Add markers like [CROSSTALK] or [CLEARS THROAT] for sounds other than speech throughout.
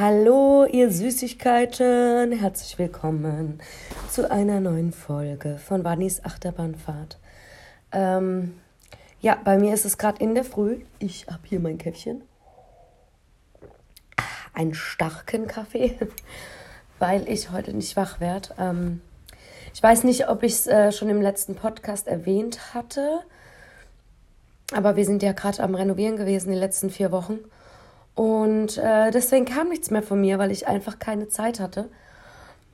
Hallo, ihr Süßigkeiten. Herzlich willkommen zu einer neuen Folge von Wannys Achterbahnfahrt. Ähm, ja, bei mir ist es gerade in der Früh. Ich habe hier mein Käffchen. Einen starken Kaffee, [LAUGHS] weil ich heute nicht wach werde. Ähm, ich weiß nicht, ob ich es äh, schon im letzten Podcast erwähnt hatte, aber wir sind ja gerade am Renovieren gewesen die letzten vier Wochen. Und äh, deswegen kam nichts mehr von mir, weil ich einfach keine Zeit hatte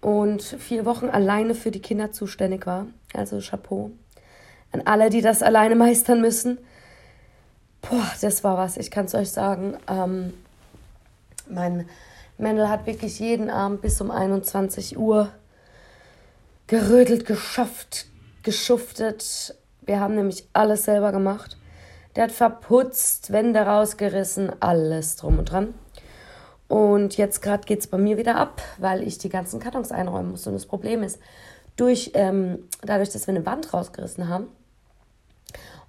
und vier Wochen alleine für die Kinder zuständig war. Also Chapeau an alle, die das alleine [LAUGHS] meistern müssen. Boah, das war was, ich kann es euch sagen. Ähm, mein Mendel hat wirklich jeden Abend bis um 21 Uhr gerödelt, geschafft, geschuftet. Wir haben nämlich alles selber gemacht. Der hat verputzt, Wände rausgerissen, alles drum und dran. Und jetzt gerade geht es bei mir wieder ab, weil ich die ganzen Kartons einräumen muss. Und das Problem ist, durch, ähm, dadurch, dass wir eine Wand rausgerissen haben,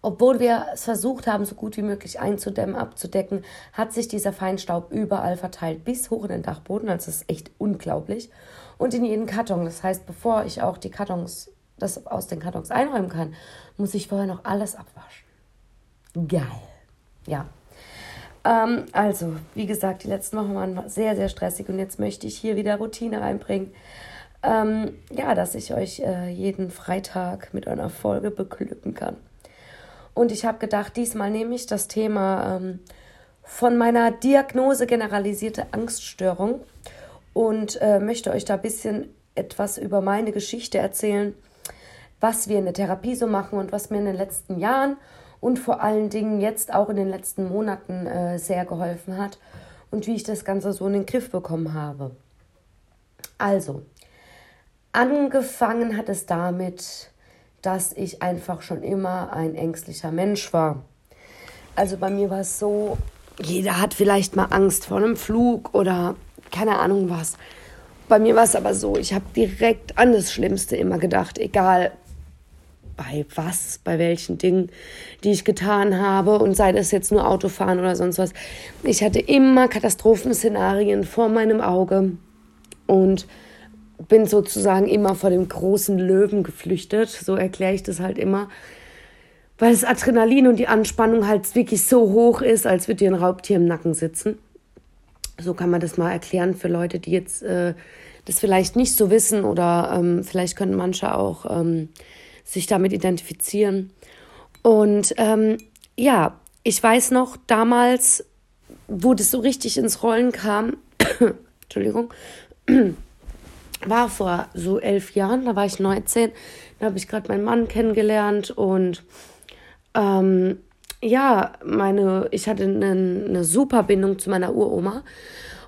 obwohl wir es versucht haben, so gut wie möglich einzudämmen, abzudecken, hat sich dieser Feinstaub überall verteilt, bis hoch in den Dachboden. Also das ist echt unglaublich. Und in jeden Karton. Das heißt, bevor ich auch die Kartons, das aus den Kartons einräumen kann, muss ich vorher noch alles abwaschen. Geil. Ja. Ähm, also, wie gesagt, die letzten Wochen waren sehr, sehr stressig und jetzt möchte ich hier wieder Routine reinbringen. Ähm, ja, dass ich euch äh, jeden Freitag mit einer Folge beglücken kann. Und ich habe gedacht, diesmal nehme ich das Thema ähm, von meiner Diagnose generalisierte Angststörung und äh, möchte euch da ein bisschen etwas über meine Geschichte erzählen, was wir in der Therapie so machen und was mir in den letzten Jahren und vor allen Dingen jetzt auch in den letzten Monaten äh, sehr geholfen hat und wie ich das Ganze so in den Griff bekommen habe. Also, angefangen hat es damit, dass ich einfach schon immer ein ängstlicher Mensch war. Also bei mir war es so, jeder hat vielleicht mal Angst vor einem Flug oder keine Ahnung was. Bei mir war es aber so, ich habe direkt an das Schlimmste immer gedacht, egal bei was, bei welchen Dingen, die ich getan habe und sei das jetzt nur Autofahren oder sonst was. Ich hatte immer Katastrophenszenarien vor meinem Auge und bin sozusagen immer vor dem großen Löwen geflüchtet. So erkläre ich das halt immer. Weil das Adrenalin und die Anspannung halt wirklich so hoch ist, als würde dir ein Raubtier im Nacken sitzen. So kann man das mal erklären für Leute, die jetzt äh, das vielleicht nicht so wissen oder ähm, vielleicht können manche auch ähm, sich damit identifizieren. Und ähm, ja, ich weiß noch, damals, wo das so richtig ins Rollen kam, [COUGHS] Entschuldigung, [COUGHS] war vor so elf Jahren, da war ich 19, da habe ich gerade meinen Mann kennengelernt und ähm, ja, meine, ich hatte eine, eine super Bindung zu meiner Uroma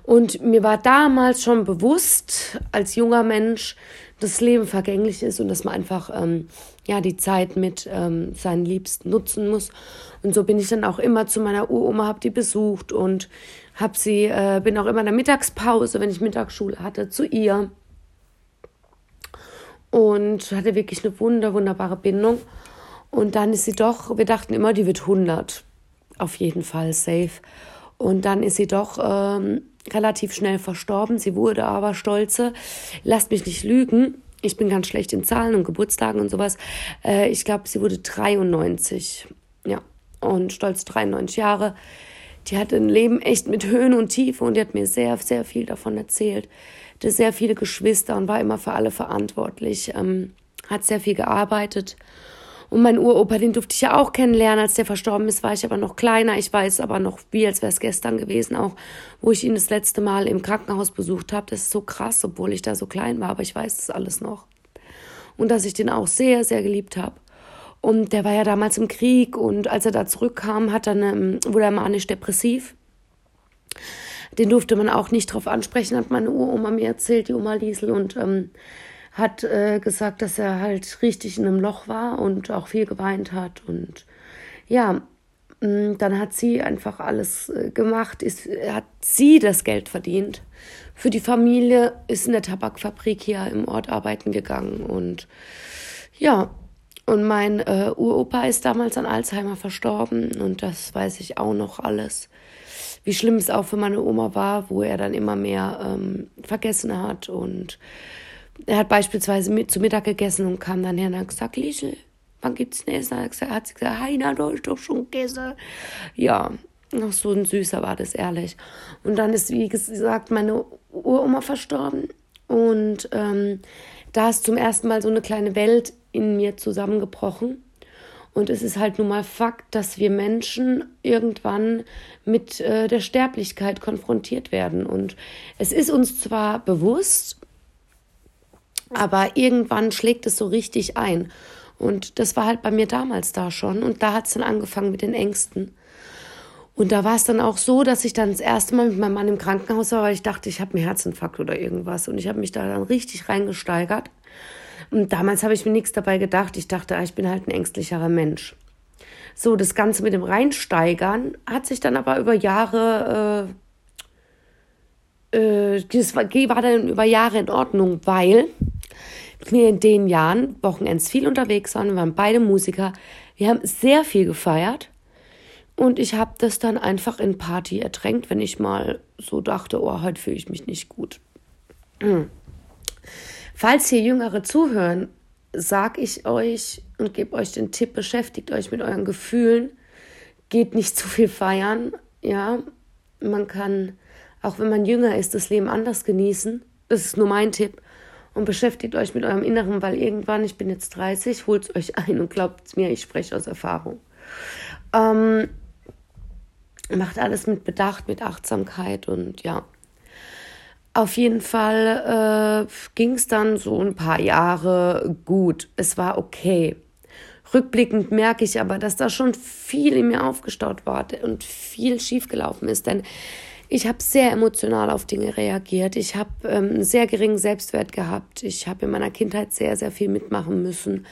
und mir war damals schon bewusst, als junger Mensch, das Leben vergänglich ist und dass man einfach ähm, ja, die Zeit mit ähm, seinen Liebsten nutzen muss. Und so bin ich dann auch immer zu meiner Uroma, habe die besucht und hab sie, äh, bin auch immer in der Mittagspause, wenn ich Mittagsschule hatte, zu ihr. Und hatte wirklich eine wunder, wunderbare Bindung. Und dann ist sie doch, wir dachten immer, die wird 100. Auf jeden Fall safe. Und dann ist sie doch ähm, relativ schnell verstorben. Sie wurde aber stolze. Lasst mich nicht lügen. Ich bin ganz schlecht in Zahlen und Geburtstagen und sowas. Äh, ich glaube, sie wurde 93. Ja, und stolz 93 Jahre. Die hatte ein Leben echt mit Höhen und Tiefen und die hat mir sehr, sehr viel davon erzählt. Hatte sehr viele Geschwister und war immer für alle verantwortlich. Ähm, hat sehr viel gearbeitet und mein Uropa, den durfte ich ja auch kennenlernen. Als der verstorben ist, war ich aber noch kleiner. Ich weiß aber noch, wie als wäre es gestern gewesen, auch wo ich ihn das letzte Mal im Krankenhaus besucht habe. Das ist so krass, obwohl ich da so klein war, aber ich weiß das alles noch. Und dass ich den auch sehr, sehr geliebt habe. Und der war ja damals im Krieg und als er da zurückkam, hat dann, ähm, wurde er manisch-depressiv. Den durfte man auch nicht drauf ansprechen, hat meine Uroma mir erzählt, die Oma Liesel. Und ähm, hat äh, gesagt, dass er halt richtig in einem Loch war und auch viel geweint hat. Und ja, mm, dann hat sie einfach alles äh, gemacht, ist, hat sie das Geld verdient. Für die Familie ist in der Tabakfabrik hier im Ort arbeiten gegangen. Und ja, und mein äh, Uropa ist damals an Alzheimer verstorben und das weiß ich auch noch alles. wie schlimm es auch für meine Oma war, wo er dann immer mehr ähm, vergessen hat. Und er hat beispielsweise mit, zu Mittag gegessen und kam dann her und hat gesagt, Liesel, wann gibt's denn Essen? Hat, hat sie gesagt, Heiner, du hast doch schon gegessen. Ja, noch so ein Süßer war das, ehrlich. Und dann ist, wie gesagt, meine Uroma verstorben. Und ähm, da ist zum ersten Mal so eine kleine Welt in mir zusammengebrochen. Und es ist halt nun mal Fakt, dass wir Menschen irgendwann mit äh, der Sterblichkeit konfrontiert werden. Und es ist uns zwar bewusst, aber irgendwann schlägt es so richtig ein. Und das war halt bei mir damals da schon. Und da hat es dann angefangen mit den Ängsten. Und da war es dann auch so, dass ich dann das erste Mal mit meinem Mann im Krankenhaus war, weil ich dachte, ich habe einen Herzinfarkt oder irgendwas. Und ich habe mich da dann richtig reingesteigert. Und damals habe ich mir nichts dabei gedacht. Ich dachte, ah, ich bin halt ein ängstlicherer Mensch. So, das Ganze mit dem Reinsteigern hat sich dann aber über Jahre, äh, äh, das war, war dann über Jahre in Ordnung, weil wir in den Jahren Wochenends viel unterwegs waren. Wir waren beide Musiker. Wir haben sehr viel gefeiert. Und ich habe das dann einfach in Party ertränkt, wenn ich mal so dachte, oh, heute fühle ich mich nicht gut. Hm. Falls hier Jüngere zuhören, sag ich euch und gebe euch den Tipp, beschäftigt euch mit euren Gefühlen, geht nicht zu viel feiern, ja, man kann, auch wenn man jünger ist, das Leben anders genießen, das ist nur mein Tipp, und beschäftigt euch mit eurem Inneren, weil irgendwann, ich bin jetzt 30, holt es euch ein und glaubt mir, ich spreche aus Erfahrung. Ähm, macht alles mit Bedacht, mit Achtsamkeit und ja, auf jeden Fall äh, ging es dann so ein paar Jahre gut. Es war okay. Rückblickend merke ich aber, dass da schon viel in mir aufgestaut war und viel schiefgelaufen ist. Denn ich habe sehr emotional auf Dinge reagiert. Ich habe ähm, sehr geringen Selbstwert gehabt. Ich habe in meiner Kindheit sehr, sehr viel mitmachen müssen.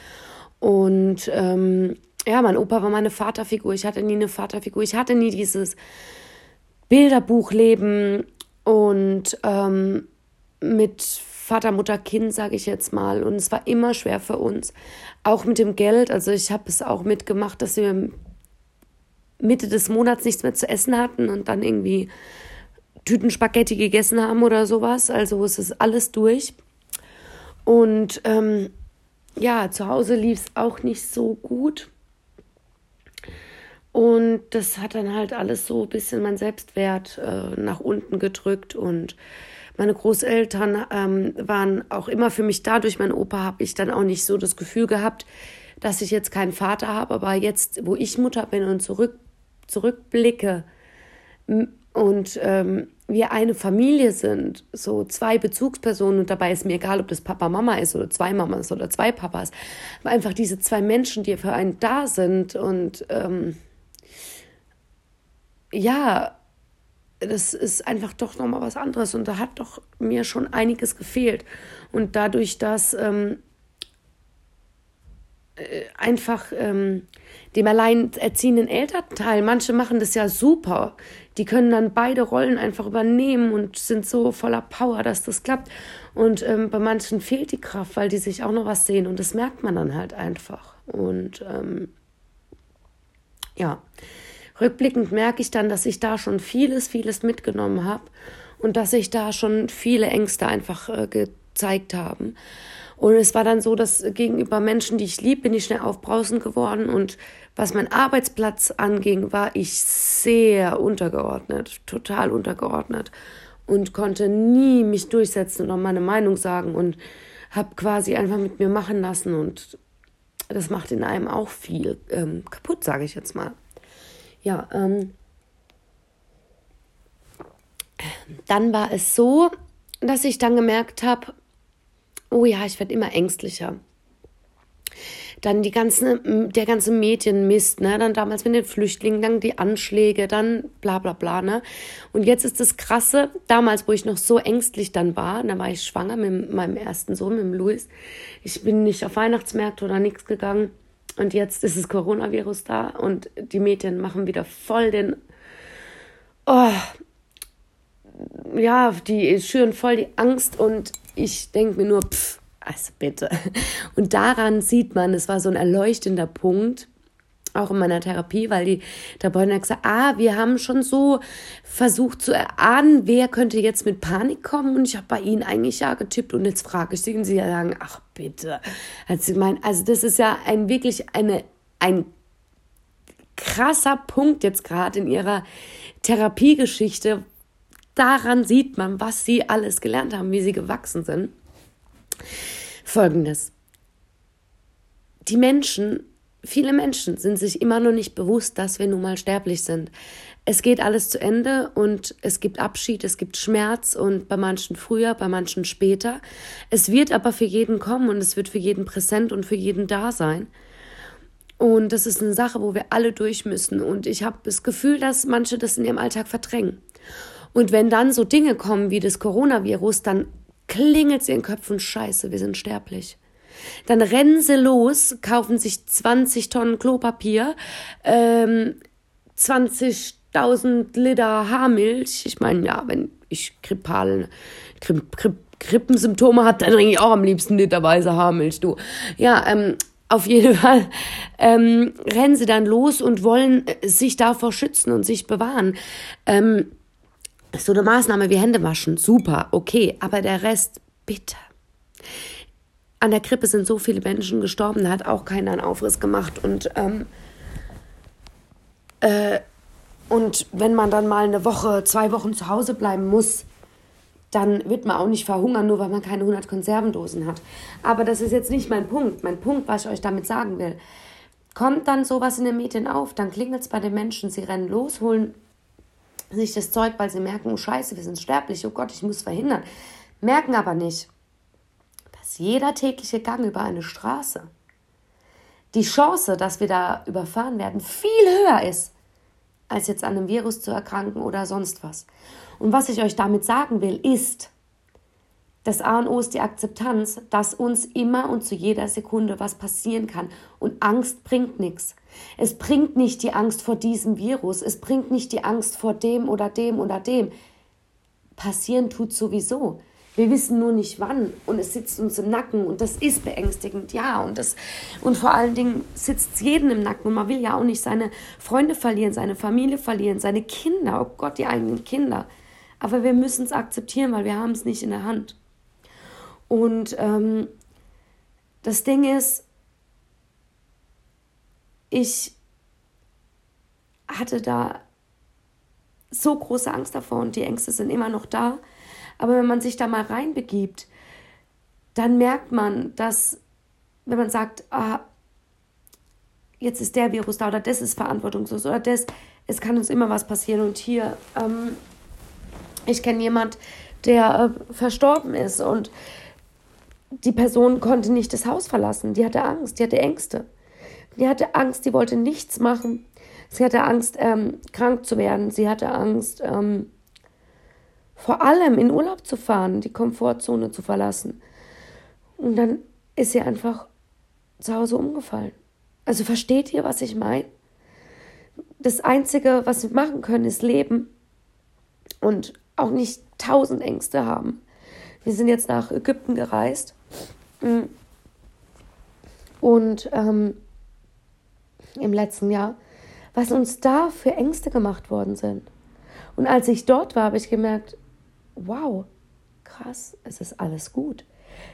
Und ähm, ja, mein Opa war meine Vaterfigur. Ich hatte nie eine Vaterfigur. Ich hatte nie dieses Bilderbuchleben und ähm, mit Vater, Mutter, Kind, sage ich jetzt mal. Und es war immer schwer für uns. Auch mit dem Geld. Also ich habe es auch mitgemacht, dass wir Mitte des Monats nichts mehr zu essen hatten und dann irgendwie Tüten Spaghetti gegessen haben oder sowas. Also es ist alles durch. Und ähm, ja, zu Hause lief es auch nicht so gut. Und das hat dann halt alles so ein bisschen mein Selbstwert äh, nach unten gedrückt. Und meine Großeltern ähm, waren auch immer für mich da. Durch meinen Opa habe ich dann auch nicht so das Gefühl gehabt, dass ich jetzt keinen Vater habe. Aber jetzt, wo ich Mutter bin und zurück, zurückblicke und ähm, wir eine Familie sind, so zwei Bezugspersonen und dabei ist mir egal, ob das Papa Mama ist oder zwei Mamas oder zwei Papas, aber einfach diese zwei Menschen, die für einen da sind und ähm, ja, das ist einfach doch nochmal was anderes und da hat doch mir schon einiges gefehlt. Und dadurch, dass ähm, äh, einfach ähm, dem alleinerziehenden Elternteil, manche machen das ja super, die können dann beide Rollen einfach übernehmen und sind so voller Power, dass das klappt. Und ähm, bei manchen fehlt die Kraft, weil die sich auch noch was sehen und das merkt man dann halt einfach. Und ähm, ja. Rückblickend merke ich dann, dass ich da schon vieles, vieles mitgenommen habe und dass sich da schon viele Ängste einfach äh, gezeigt haben. Und es war dann so, dass gegenüber Menschen, die ich lieb, bin ich schnell aufbrausend geworden. Und was mein Arbeitsplatz anging, war ich sehr untergeordnet, total untergeordnet und konnte nie mich durchsetzen oder meine Meinung sagen und habe quasi einfach mit mir machen lassen. Und das macht in einem auch viel ähm, kaputt, sage ich jetzt mal. Ja, ähm, dann war es so, dass ich dann gemerkt habe, oh ja, ich werde immer ängstlicher. Dann die ganze, der ganze Medienmist, ne? Dann damals mit den Flüchtlingen, dann die Anschläge, dann bla bla bla, ne? Und jetzt ist das Krasse, damals, wo ich noch so ängstlich dann war, da war ich schwanger mit meinem ersten Sohn, mit dem Louis. Ich bin nicht auf Weihnachtsmärkte oder nichts gegangen. Und jetzt ist das Coronavirus da und die Medien machen wieder voll den. Oh, ja, die schüren voll die Angst und ich denke mir nur, pff, also bitte. Und daran sieht man, es war so ein erleuchtender Punkt, auch in meiner Therapie, weil die Therapeutin hat gesagt, ah, wir haben schon so versucht zu erahnen, wer könnte jetzt mit Panik kommen und ich habe bei ihnen eigentlich ja getippt und jetzt frage ich sie und sie sagen, ach bitte. Also, ich mein, also das ist ja ein wirklich eine, ein krasser Punkt jetzt gerade in ihrer Therapiegeschichte. Daran sieht man, was sie alles gelernt haben, wie sie gewachsen sind. Folgendes. Die Menschen Viele Menschen sind sich immer noch nicht bewusst, dass wir nun mal sterblich sind. Es geht alles zu Ende und es gibt Abschied, es gibt Schmerz und bei manchen früher, bei manchen später. Es wird aber für jeden kommen und es wird für jeden präsent und für jeden da sein. Und das ist eine Sache, wo wir alle durch müssen. Und ich habe das Gefühl, dass manche das in ihrem Alltag verdrängen. Und wenn dann so Dinge kommen wie das Coronavirus, dann klingelt es in den Köpfen, scheiße, wir sind sterblich. Dann rennen sie los, kaufen sich 20 Tonnen Klopapier, ähm, 20.000 Liter Haarmilch. Ich meine, ja, wenn ich grippal, Gripp, Gripp, Grippensymptome habe, dann trinke ich auch am liebsten literweise Haarmilch, du. Ja, ähm, auf jeden Fall ähm, rennen sie dann los und wollen äh, sich davor schützen und sich bewahren. Ähm, so eine Maßnahme wie Hände waschen, super, okay, aber der Rest, bitte an der Krippe sind so viele Menschen gestorben, da hat auch keiner einen Aufriss gemacht. Und, ähm, äh, und wenn man dann mal eine Woche, zwei Wochen zu Hause bleiben muss, dann wird man auch nicht verhungern, nur weil man keine 100 Konservendosen hat. Aber das ist jetzt nicht mein Punkt. Mein Punkt, was ich euch damit sagen will. Kommt dann sowas in den Medien auf, dann klingelt es bei den Menschen, sie rennen los, holen sich das Zeug, weil sie merken, oh Scheiße, wir sind sterblich, oh Gott, ich muss verhindern. Merken aber nicht, dass jeder tägliche Gang über eine Straße die Chance, dass wir da überfahren werden, viel höher ist, als jetzt an einem Virus zu erkranken oder sonst was. Und was ich euch damit sagen will, ist, das A und O ist die Akzeptanz, dass uns immer und zu jeder Sekunde was passieren kann. Und Angst bringt nichts. Es bringt nicht die Angst vor diesem Virus. Es bringt nicht die Angst vor dem oder dem oder dem. Passieren tut sowieso. Wir wissen nur nicht wann und es sitzt uns im Nacken und das ist beängstigend, ja. Und, das, und vor allen Dingen sitzt es jedem im Nacken und man will ja auch nicht seine Freunde verlieren, seine Familie verlieren, seine Kinder, oh Gott, die eigenen Kinder. Aber wir müssen es akzeptieren, weil wir haben es nicht in der Hand. Und ähm, das Ding ist, ich hatte da so große Angst davor und die Ängste sind immer noch da. Aber wenn man sich da mal reinbegibt, dann merkt man, dass, wenn man sagt, ah, jetzt ist der Virus da oder das ist verantwortungslos oder das, es kann uns immer was passieren. Und hier, ähm, ich kenne jemand, der äh, verstorben ist und die Person konnte nicht das Haus verlassen. Die hatte Angst, die hatte Ängste. Die hatte Angst, die wollte nichts machen. Sie hatte Angst, ähm, krank zu werden. Sie hatte Angst, ähm, vor allem in Urlaub zu fahren, die Komfortzone zu verlassen. Und dann ist sie einfach zu Hause umgefallen. Also versteht ihr, was ich meine? Das Einzige, was wir machen können, ist leben und auch nicht tausend Ängste haben. Wir sind jetzt nach Ägypten gereist. Und ähm, im letzten Jahr, was uns da für Ängste gemacht worden sind. Und als ich dort war, habe ich gemerkt, wow, krass, es ist alles gut.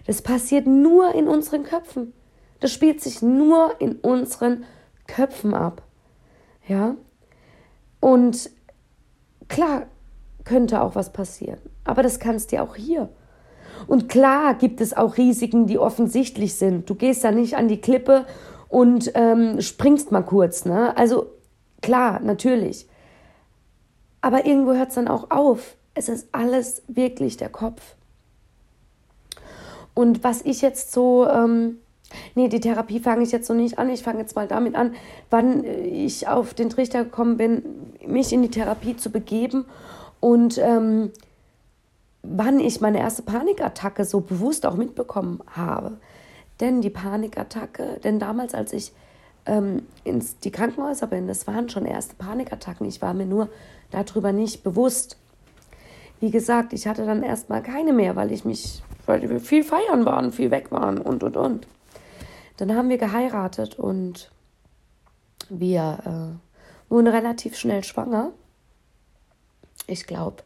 Das passiert nur in unseren Köpfen. Das spielt sich nur in unseren Köpfen ab. Ja? Und klar könnte auch was passieren, aber das kannst dir auch hier. Und klar gibt es auch Risiken, die offensichtlich sind. Du gehst da nicht an die Klippe und ähm, springst mal kurz. Ne? Also klar, natürlich. Aber irgendwo hört es dann auch auf. Es ist alles wirklich der Kopf. Und was ich jetzt so, ähm, nee, die Therapie fange ich jetzt so nicht an. Ich fange jetzt mal damit an, wann ich auf den Trichter gekommen bin, mich in die Therapie zu begeben und ähm, wann ich meine erste Panikattacke so bewusst auch mitbekommen habe. Denn die Panikattacke, denn damals, als ich ähm, ins die Krankenhäuser bin, das waren schon erste Panikattacken. Ich war mir nur darüber nicht bewusst wie gesagt, ich hatte dann erstmal keine mehr, weil ich mich, weil wir viel feiern waren, viel weg waren und und und. Dann haben wir geheiratet und wir äh, wurden relativ schnell schwanger. Ich glaube,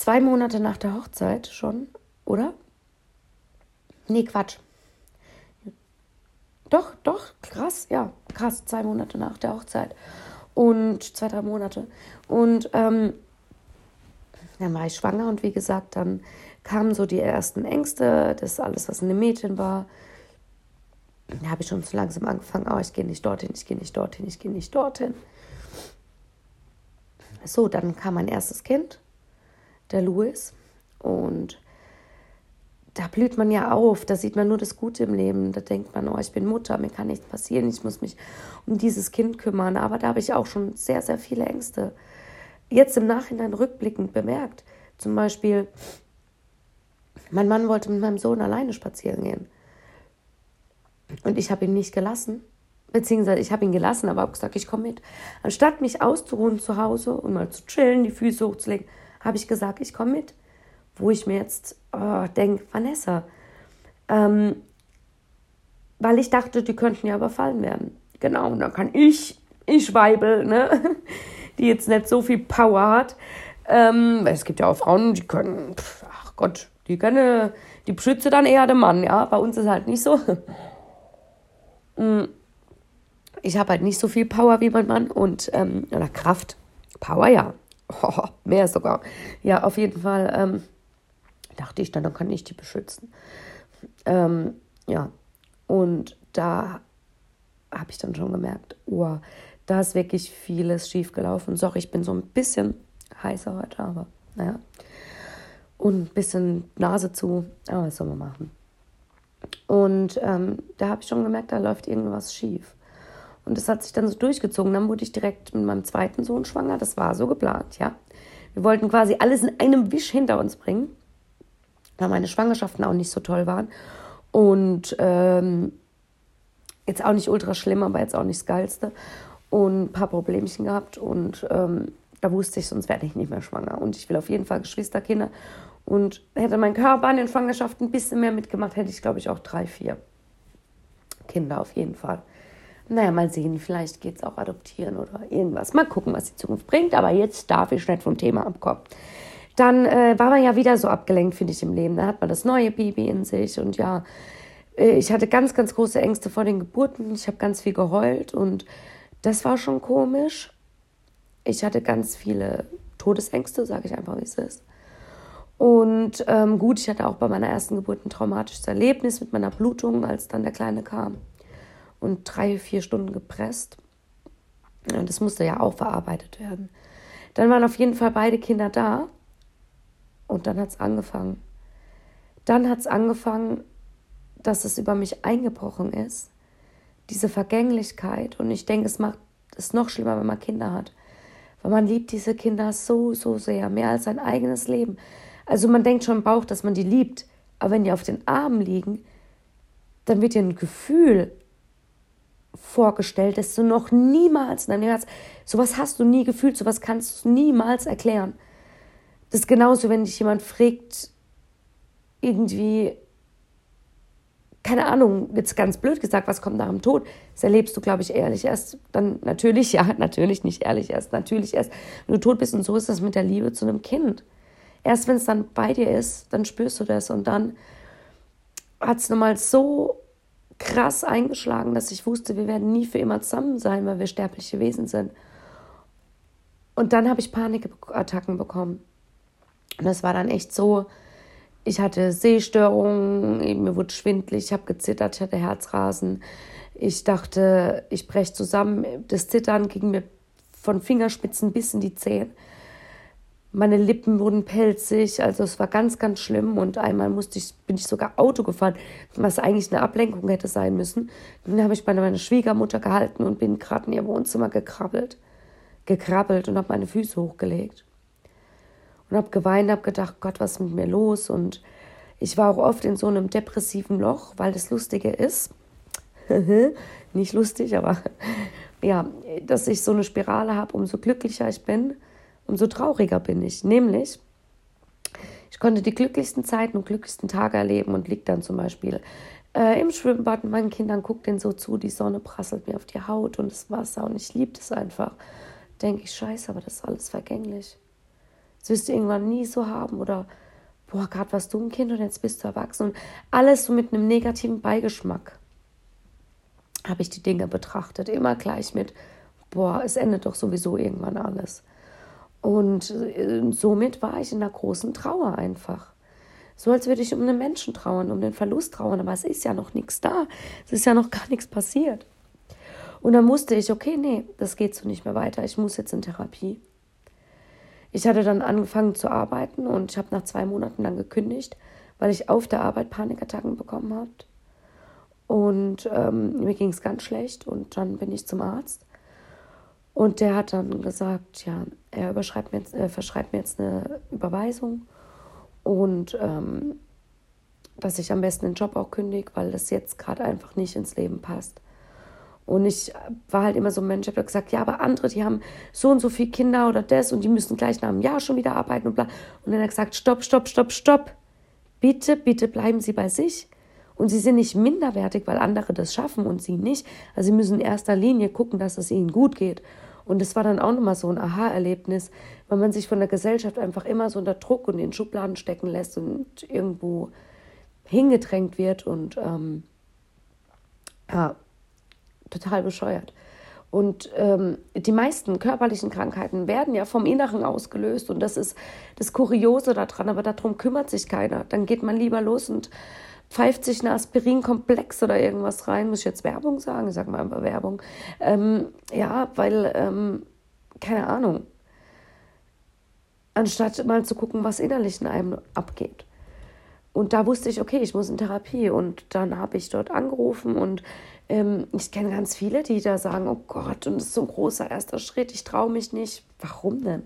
zwei Monate nach der Hochzeit schon, oder? Nee, Quatsch. Doch, doch, krass, ja, krass, zwei Monate nach der Hochzeit. Und zwei, drei Monate. Und ähm, dann war ich schwanger und wie gesagt, dann kamen so die ersten Ängste, das alles, was eine Mädchen war. Da habe ich schon so langsam angefangen, oh, ich gehe nicht dorthin, ich gehe nicht dorthin, ich gehe nicht dorthin. So, dann kam mein erstes Kind, der Louis. Und da blüht man ja auf, da sieht man nur das Gute im Leben. Da denkt man, oh, ich bin Mutter, mir kann nichts passieren, ich muss mich um dieses Kind kümmern. Aber da habe ich auch schon sehr, sehr viele Ängste. Jetzt im Nachhinein rückblickend bemerkt. Zum Beispiel, mein Mann wollte mit meinem Sohn alleine spazieren gehen. Und ich habe ihn nicht gelassen. Beziehungsweise ich habe ihn gelassen, aber habe gesagt, ich komme mit. Anstatt mich auszuruhen zu Hause und mal zu chillen, die Füße hochzulegen, habe ich gesagt, ich komme mit. Wo ich mir jetzt oh, denke, Vanessa, ähm, weil ich dachte, die könnten ja überfallen werden. Genau, und dann kann ich, ich Weibel, ne, [LAUGHS] die jetzt nicht so viel Power hat, ähm, es gibt ja auch Frauen, die können, pf, ach Gott, die können, die beschütze dann eher den Mann, ja. Bei uns ist halt nicht so. [LAUGHS] Mm. Ich habe halt nicht so viel Power wie mein Mann und, ähm, oder Kraft. Power, ja. Oh, mehr sogar. Ja, auf jeden Fall ähm, dachte ich dann, dann kann ich die beschützen. Ähm, ja, und da habe ich dann schon gemerkt, oh, da ist wirklich vieles schiefgelaufen. Sorry, ich bin so ein bisschen heißer heute, aber naja. Und ein bisschen Nase zu, aber was soll man machen? Und ähm, da habe ich schon gemerkt, da läuft irgendwas schief. Und das hat sich dann so durchgezogen. Dann wurde ich direkt mit meinem zweiten Sohn schwanger. Das war so geplant, ja. Wir wollten quasi alles in einem Wisch hinter uns bringen, weil meine Schwangerschaften auch nicht so toll waren. Und ähm, jetzt auch nicht ultra schlimm, aber jetzt auch nicht das Geilste. Und ein paar Problemchen gehabt. Und ähm, da wusste ich, sonst werde ich nicht mehr schwanger. Und ich will auf jeden Fall Geschwisterkinder. Und hätte mein Körper in den Schwangerschaften ein bisschen mehr mitgemacht, hätte ich, glaube ich, auch drei, vier Kinder auf jeden Fall. Naja, mal sehen, vielleicht geht es auch adoptieren oder irgendwas. Mal gucken, was die Zukunft bringt. Aber jetzt darf ich nicht vom Thema abkommen. Dann äh, war man ja wieder so abgelenkt, finde ich, im Leben. Da hat man das neue Baby in sich. Und ja, äh, ich hatte ganz, ganz große Ängste vor den Geburten. Ich habe ganz viel geheult. Und das war schon komisch. Ich hatte ganz viele Todesängste, sage ich einfach, wie es ist. Und ähm, gut, ich hatte auch bei meiner ersten Geburt ein traumatisches Erlebnis mit meiner Blutung, als dann der Kleine kam. Und drei, vier Stunden gepresst. Und das musste ja auch verarbeitet werden. Dann waren auf jeden Fall beide Kinder da. Und dann hat es angefangen. Dann hat es angefangen, dass es über mich eingebrochen ist. Diese Vergänglichkeit. Und ich denke, es macht es noch schlimmer, wenn man Kinder hat. Weil man liebt diese Kinder so, so sehr, mehr als sein eigenes Leben. Also man denkt schon im Bauch, dass man die liebt. Aber wenn die auf den Armen liegen, dann wird dir ein Gefühl vorgestellt, das du noch niemals in deinem Herz, sowas hast du nie gefühlt, sowas kannst du niemals erklären. Das ist genauso, wenn dich jemand fragt, irgendwie, keine Ahnung, jetzt ganz blöd gesagt, was kommt nach dem Tod? Das erlebst du, glaube ich, ehrlich erst. Dann natürlich, [LAUGHS] ja, natürlich nicht ehrlich erst, natürlich erst, wenn du tot bist. Und so ist das mit der Liebe zu einem Kind. Erst wenn es dann bei dir ist, dann spürst du das. Und dann hat es nochmal so krass eingeschlagen, dass ich wusste, wir werden nie für immer zusammen sein, weil wir sterbliche Wesen sind. Und dann habe ich Panikattacken bekommen. Und das war dann echt so, ich hatte Sehstörungen, mir wurde schwindlig, ich habe gezittert, ich hatte Herzrasen. Ich dachte, ich breche zusammen. Das Zittern ging mir von Fingerspitzen bis in die Zehen. Meine Lippen wurden pelzig, also es war ganz, ganz schlimm. Und einmal musste ich, bin ich sogar Auto gefahren, was eigentlich eine Ablenkung hätte sein müssen. Dann habe ich bei meiner Schwiegermutter gehalten und bin gerade in ihr Wohnzimmer gekrabbelt, gekrabbelt und habe meine Füße hochgelegt und habe geweint, habe gedacht, Gott, was ist mit mir los? Und ich war auch oft in so einem depressiven Loch, weil das Lustige ist, [LAUGHS] nicht lustig, aber [LAUGHS] ja, dass ich so eine Spirale habe, umso glücklicher ich bin, umso trauriger bin ich. Nämlich, ich konnte die glücklichsten Zeiten und glücklichsten Tage erleben und liege dann zum Beispiel äh, im Schwimmbad mit meinen Kindern, gucke denen so zu, die Sonne prasselt mir auf die Haut und das Wasser und ich liebe das einfach. Denke ich, scheiße, aber das ist alles vergänglich. Das wirst du irgendwann nie so haben oder boah, gerade warst du ein Kind und jetzt bist du erwachsen und alles so mit einem negativen Beigeschmack habe ich die Dinge betrachtet. Immer gleich mit, boah, es endet doch sowieso irgendwann alles. Und äh, somit war ich in einer großen Trauer einfach. So als würde ich um einen Menschen trauern, um den Verlust trauern, aber es ist ja noch nichts da. Es ist ja noch gar nichts passiert. Und dann musste ich, okay, nee, das geht so nicht mehr weiter. Ich muss jetzt in Therapie. Ich hatte dann angefangen zu arbeiten und ich habe nach zwei Monaten dann gekündigt, weil ich auf der Arbeit Panikattacken bekommen habe. Und ähm, mir ging es ganz schlecht und dann bin ich zum Arzt. Und der hat dann gesagt, ja, er überschreibt mir jetzt, äh, verschreibt mir jetzt eine Überweisung und ähm, dass ich am besten den Job auch kündige, weil das jetzt gerade einfach nicht ins Leben passt. Und ich war halt immer so ein Mensch, ich habe gesagt, ja, aber andere, die haben so und so viele Kinder oder das und die müssen gleich nach einem Jahr schon wieder arbeiten und bla. Und dann hat er gesagt, stopp, stopp, stopp, stopp. Bitte, bitte bleiben Sie bei sich. Und Sie sind nicht minderwertig, weil andere das schaffen und Sie nicht. Also Sie müssen in erster Linie gucken, dass es Ihnen gut geht. Und das war dann auch nochmal so ein Aha-Erlebnis, weil man sich von der Gesellschaft einfach immer so unter Druck und in Schubladen stecken lässt und irgendwo hingedrängt wird und ähm, ja, total bescheuert. Und ähm, die meisten körperlichen Krankheiten werden ja vom Inneren ausgelöst und das ist das Kuriose daran, aber darum kümmert sich keiner. Dann geht man lieber los und pfeift sich eine Aspirinkomplex oder irgendwas rein. Muss ich jetzt Werbung sagen? Ich sage mal einfach Werbung. Ähm, ja, weil, ähm, keine Ahnung. Anstatt mal zu gucken, was innerlich in einem abgeht. Und da wusste ich, okay, ich muss in Therapie. Und dann habe ich dort angerufen und ähm, ich kenne ganz viele, die da sagen, oh Gott, und das ist so ein großer erster Schritt, ich traue mich nicht. Warum denn?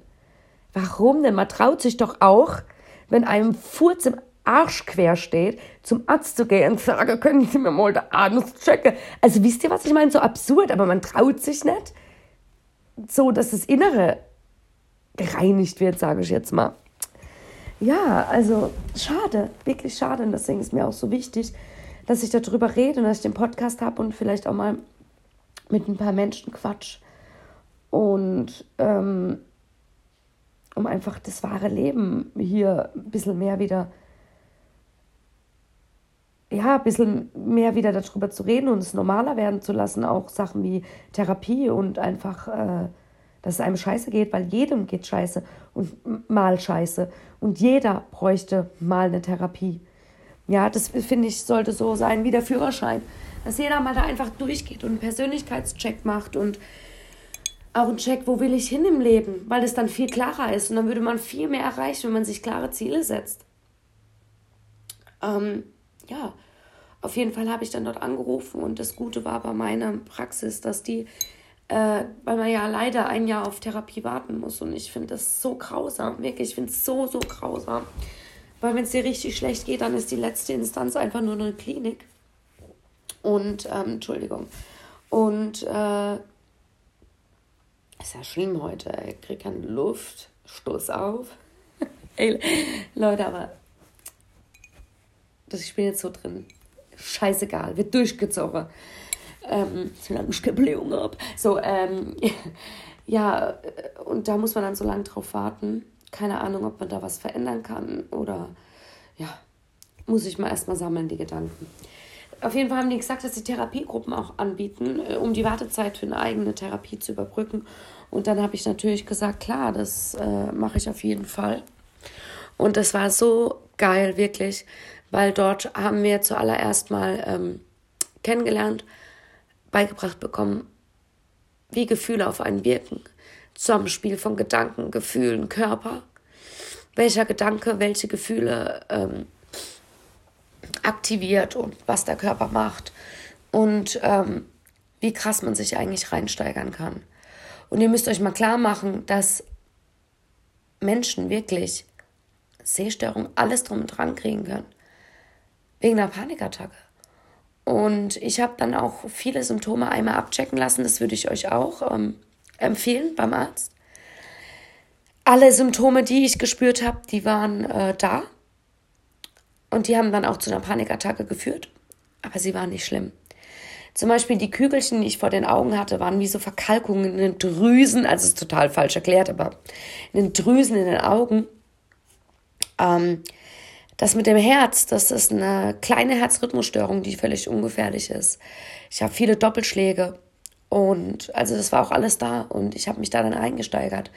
Warum denn? Man traut sich doch auch, wenn einem Furz im Arsch quer steht, zum Arzt zu gehen und zu sagen, können Sie mir mal den Anus checken? Also wisst ihr, was ich meine? So absurd, aber man traut sich nicht. So, dass das Innere gereinigt wird, sage ich jetzt mal. Ja, also schade, wirklich schade. Und deswegen ist mir auch so wichtig, dass ich darüber rede und dass ich den Podcast habe und vielleicht auch mal mit ein paar Menschen quatsch. Und ähm, um einfach das wahre Leben hier ein bisschen mehr wieder, ja, ein bisschen mehr wieder darüber zu reden und es normaler werden zu lassen. Auch Sachen wie Therapie und einfach, äh, dass es einem scheiße geht, weil jedem geht scheiße und mal scheiße. Und jeder bräuchte mal eine Therapie. Ja, das finde ich, sollte so sein wie der Führerschein. Dass jeder mal da einfach durchgeht und einen Persönlichkeitscheck macht und auch einen Check, wo will ich hin im Leben, weil es dann viel klarer ist und dann würde man viel mehr erreichen, wenn man sich klare Ziele setzt. Ähm, ja, auf jeden Fall habe ich dann dort angerufen und das Gute war bei meiner Praxis, dass die, äh, weil man ja leider ein Jahr auf Therapie warten muss und ich finde das so grausam, wirklich, ich finde es so, so grausam. Weil wenn es dir richtig schlecht geht, dann ist die letzte Instanz einfach nur eine Klinik. Und, ähm, Entschuldigung. Und, äh, ist ja schlimm heute. Ich kriege keine Luft. Stoß auf. [LAUGHS] Ey, Leute, aber das, ich bin jetzt so drin. Scheißegal, wird durchgezogen. Ähm, solange ich keine Blähung habe. So, ähm, ja, und da muss man dann so lange drauf warten keine Ahnung, ob man da was verändern kann oder ja, muss ich mal erstmal sammeln, die Gedanken. Auf jeden Fall haben die gesagt, dass sie Therapiegruppen auch anbieten, äh, um die Wartezeit für eine eigene Therapie zu überbrücken. Und dann habe ich natürlich gesagt, klar, das äh, mache ich auf jeden Fall. Und das war so geil, wirklich, weil dort haben wir zuallererst mal ähm, kennengelernt, beigebracht bekommen, wie Gefühle auf einen wirken. Zusammenspiel von Gedanken, Gefühlen, Körper. Welcher Gedanke, welche Gefühle ähm, aktiviert und was der Körper macht. Und ähm, wie krass man sich eigentlich reinsteigern kann. Und ihr müsst euch mal klar machen, dass Menschen wirklich Sehstörung alles drum und dran kriegen können. Wegen einer Panikattacke. Und ich habe dann auch viele Symptome einmal abchecken lassen. Das würde ich euch auch ähm, empfehlen beim Arzt. Alle Symptome, die ich gespürt habe, die waren äh, da. Und die haben dann auch zu einer Panikattacke geführt. aber sie waren nicht schlimm. Zum Beispiel die Kügelchen, die ich vor den Augen hatte, waren wie so Verkalkungen in den Drüsen, also ist total falsch erklärt, aber in den Drüsen in den Augen. Ähm, das mit dem Herz, das ist eine kleine Herzrhythmusstörung, die völlig ungefährlich ist. Ich habe viele Doppelschläge und also das war auch alles da und ich habe mich da dann eingesteigert.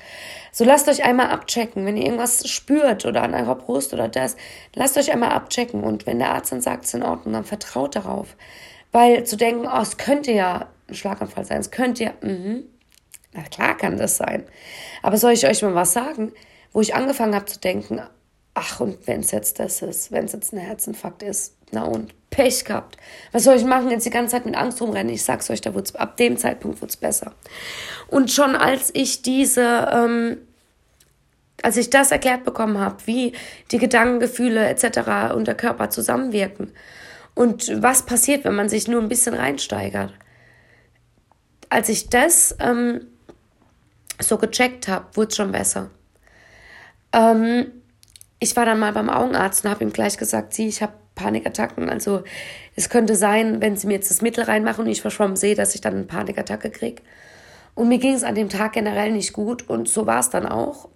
So lasst euch einmal abchecken, wenn ihr irgendwas spürt oder an eurer Brust oder das, lasst euch einmal abchecken und wenn der Arzt dann sagt, es ist in Ordnung, dann vertraut darauf. Weil zu denken, oh, es könnte ja ein Schlaganfall sein, es könnte ja, mhm. na klar kann das sein. Aber soll ich euch mal was sagen, wo ich angefangen habe zu denken, ach und wenn es jetzt das ist, wenn es jetzt ein Herzinfarkt ist, na und Pech gehabt. Was soll ich machen? Jetzt die ganze Zeit mit Angst rumrennen. Ich sag's euch, da wird's, ab dem Zeitpunkt wird's besser. Und schon als ich diese, ähm, als ich das erklärt bekommen habe, wie die Gedanken, Gefühle etc. und der Körper zusammenwirken und was passiert, wenn man sich nur ein bisschen reinsteigert. Als ich das ähm, so gecheckt habe, wurde es schon besser. Ähm, ich war dann mal beim Augenarzt und habe ihm gleich gesagt, sie, ich habe Panikattacken. Also es könnte sein, wenn sie mir jetzt das Mittel reinmachen und ich verschwommen sehe, dass ich dann eine Panikattacke kriege. Und mir ging es an dem Tag generell nicht gut und so war es dann auch.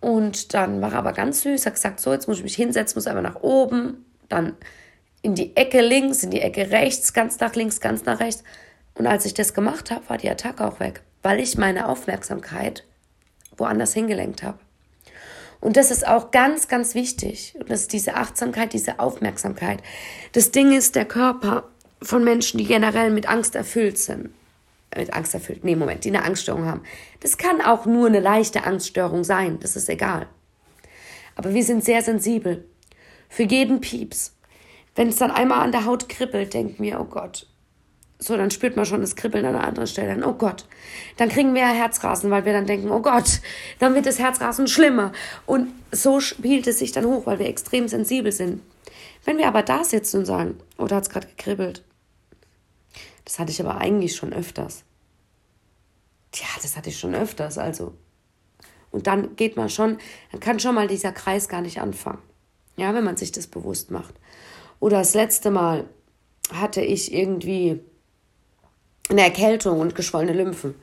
Und dann war er aber ganz süß, hat gesagt, so, jetzt muss ich mich hinsetzen, muss einfach nach oben, dann in die Ecke links, in die Ecke rechts, ganz nach links, ganz nach rechts. Und als ich das gemacht habe, war die Attacke auch weg, weil ich meine Aufmerksamkeit woanders hingelenkt habe. Und das ist auch ganz, ganz wichtig. Und das ist diese Achtsamkeit, diese Aufmerksamkeit. Das Ding ist, der Körper von Menschen, die generell mit Angst erfüllt sind, mit Angst erfüllt, nee, Moment, die eine Angststörung haben. Das kann auch nur eine leichte Angststörung sein, das ist egal. Aber wir sind sehr sensibel. Für jeden Pieps. Wenn es dann einmal an der Haut kribbelt, denkt mir, oh Gott, so, dann spürt man schon das Kribbeln an einer anderen Stelle. Dann, oh Gott. Dann kriegen wir Herzrasen, weil wir dann denken, oh Gott, dann wird das Herzrasen schlimmer. Und so spielt es sich dann hoch, weil wir extrem sensibel sind. Wenn wir aber da sitzen und sagen, oh, da hat es gerade gekribbelt. Das hatte ich aber eigentlich schon öfters. Tja, das hatte ich schon öfters, also. Und dann geht man schon, dann kann schon mal dieser Kreis gar nicht anfangen. Ja, wenn man sich das bewusst macht. Oder das letzte Mal hatte ich irgendwie eine Erkältung und geschwollene Lymphen.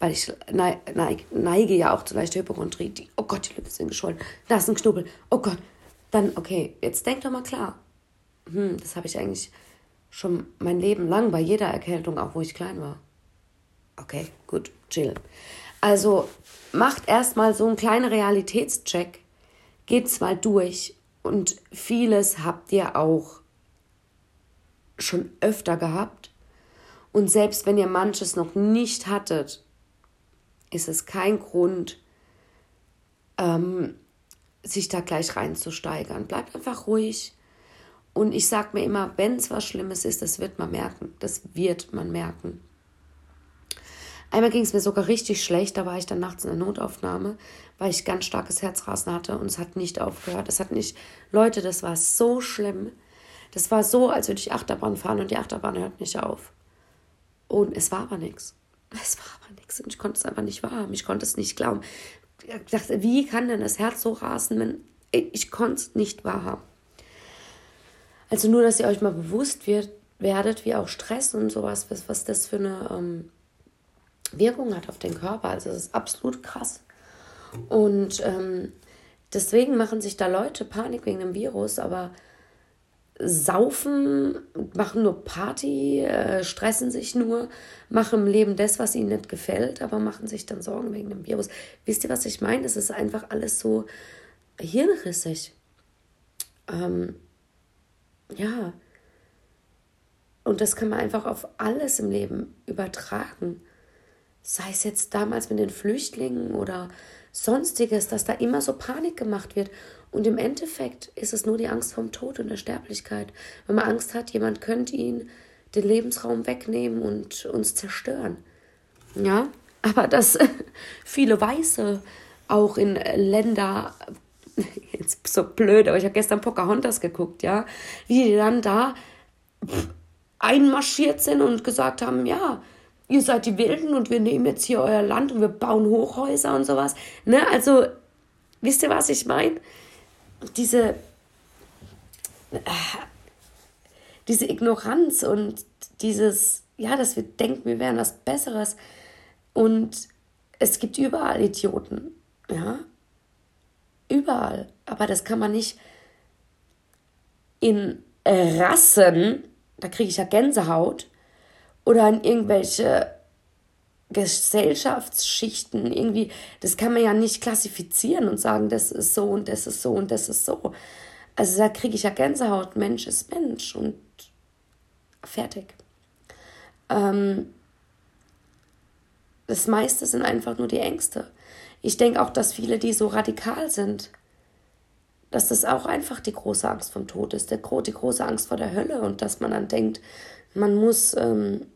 Weil ich neige, ja auch zu leichter Hypochondrie. Oh Gott, die Lymphen sind geschwollen. Da ist ein Knubbel. Oh Gott. Dann, okay, jetzt denk doch mal klar. Hm, das habe ich eigentlich schon mein Leben lang bei jeder Erkältung, auch wo ich klein war. Okay, gut, chill. Also macht erstmal so einen kleinen Realitätscheck. Geht's mal durch. Und vieles habt ihr auch schon öfter gehabt und selbst wenn ihr manches noch nicht hattet, ist es kein Grund, ähm, sich da gleich reinzusteigern. Bleibt einfach ruhig. Und ich sage mir immer, wenn es was Schlimmes ist, das wird man merken. Das wird man merken. Einmal ging es mir sogar richtig schlecht, da war ich dann nachts in der Notaufnahme, weil ich ganz starkes Herzrasen hatte und es hat nicht aufgehört. Es hat nicht, Leute, das war so schlimm. Das war so, als würde ich Achterbahn fahren und die Achterbahn hört nicht auf. Und es war aber nichts. Es war aber nichts. Und ich konnte es einfach nicht wahrhaben. Ich konnte es nicht glauben. Ich dachte, wie kann denn das Herz so rasen, wenn ich konnte es nicht wahrhaben. Also nur, dass ihr euch mal bewusst wird, werdet, wie auch Stress und sowas, was, was das für eine ähm, Wirkung hat auf den Körper. Also das ist absolut krass. Und ähm, deswegen machen sich da Leute Panik wegen dem Virus, aber saufen, machen nur Party, äh, stressen sich nur, machen im Leben das, was ihnen nicht gefällt, aber machen sich dann Sorgen wegen dem Virus. Wisst ihr, was ich meine? Es ist einfach alles so hirnrissig. Ähm, ja. Und das kann man einfach auf alles im Leben übertragen. Sei es jetzt damals mit den Flüchtlingen oder sonstiges, dass da immer so Panik gemacht wird. Und im Endeffekt ist es nur die Angst vom Tod und der Sterblichkeit. Wenn man Angst hat, jemand könnte ihn den Lebensraum wegnehmen und uns zerstören. Ja, aber dass [LAUGHS] viele Weiße auch in Länder, [LAUGHS] jetzt so blöd, aber ich habe gestern Pocahontas geguckt, ja, wie die dann da einmarschiert sind und gesagt haben, ja, ihr seid die Wilden und wir nehmen jetzt hier euer Land und wir bauen Hochhäuser und sowas. Ne? Also, wisst ihr, was ich meine? Diese. diese Ignoranz und dieses, ja, dass wir denken, wir wären was Besseres. Und es gibt überall Idioten, ja. Überall. Aber das kann man nicht in Rassen, da kriege ich ja Gänsehaut, oder in irgendwelche Gesellschaftsschichten irgendwie, das kann man ja nicht klassifizieren und sagen, das ist so und das ist so und das ist so. Also da kriege ich ja Gänsehaut, Mensch ist Mensch und fertig. Ähm, das meiste sind einfach nur die Ängste. Ich denke auch, dass viele, die so radikal sind, dass das auch einfach die große Angst vom Tod ist, der, die große Angst vor der Hölle und dass man dann denkt, man muss ähm,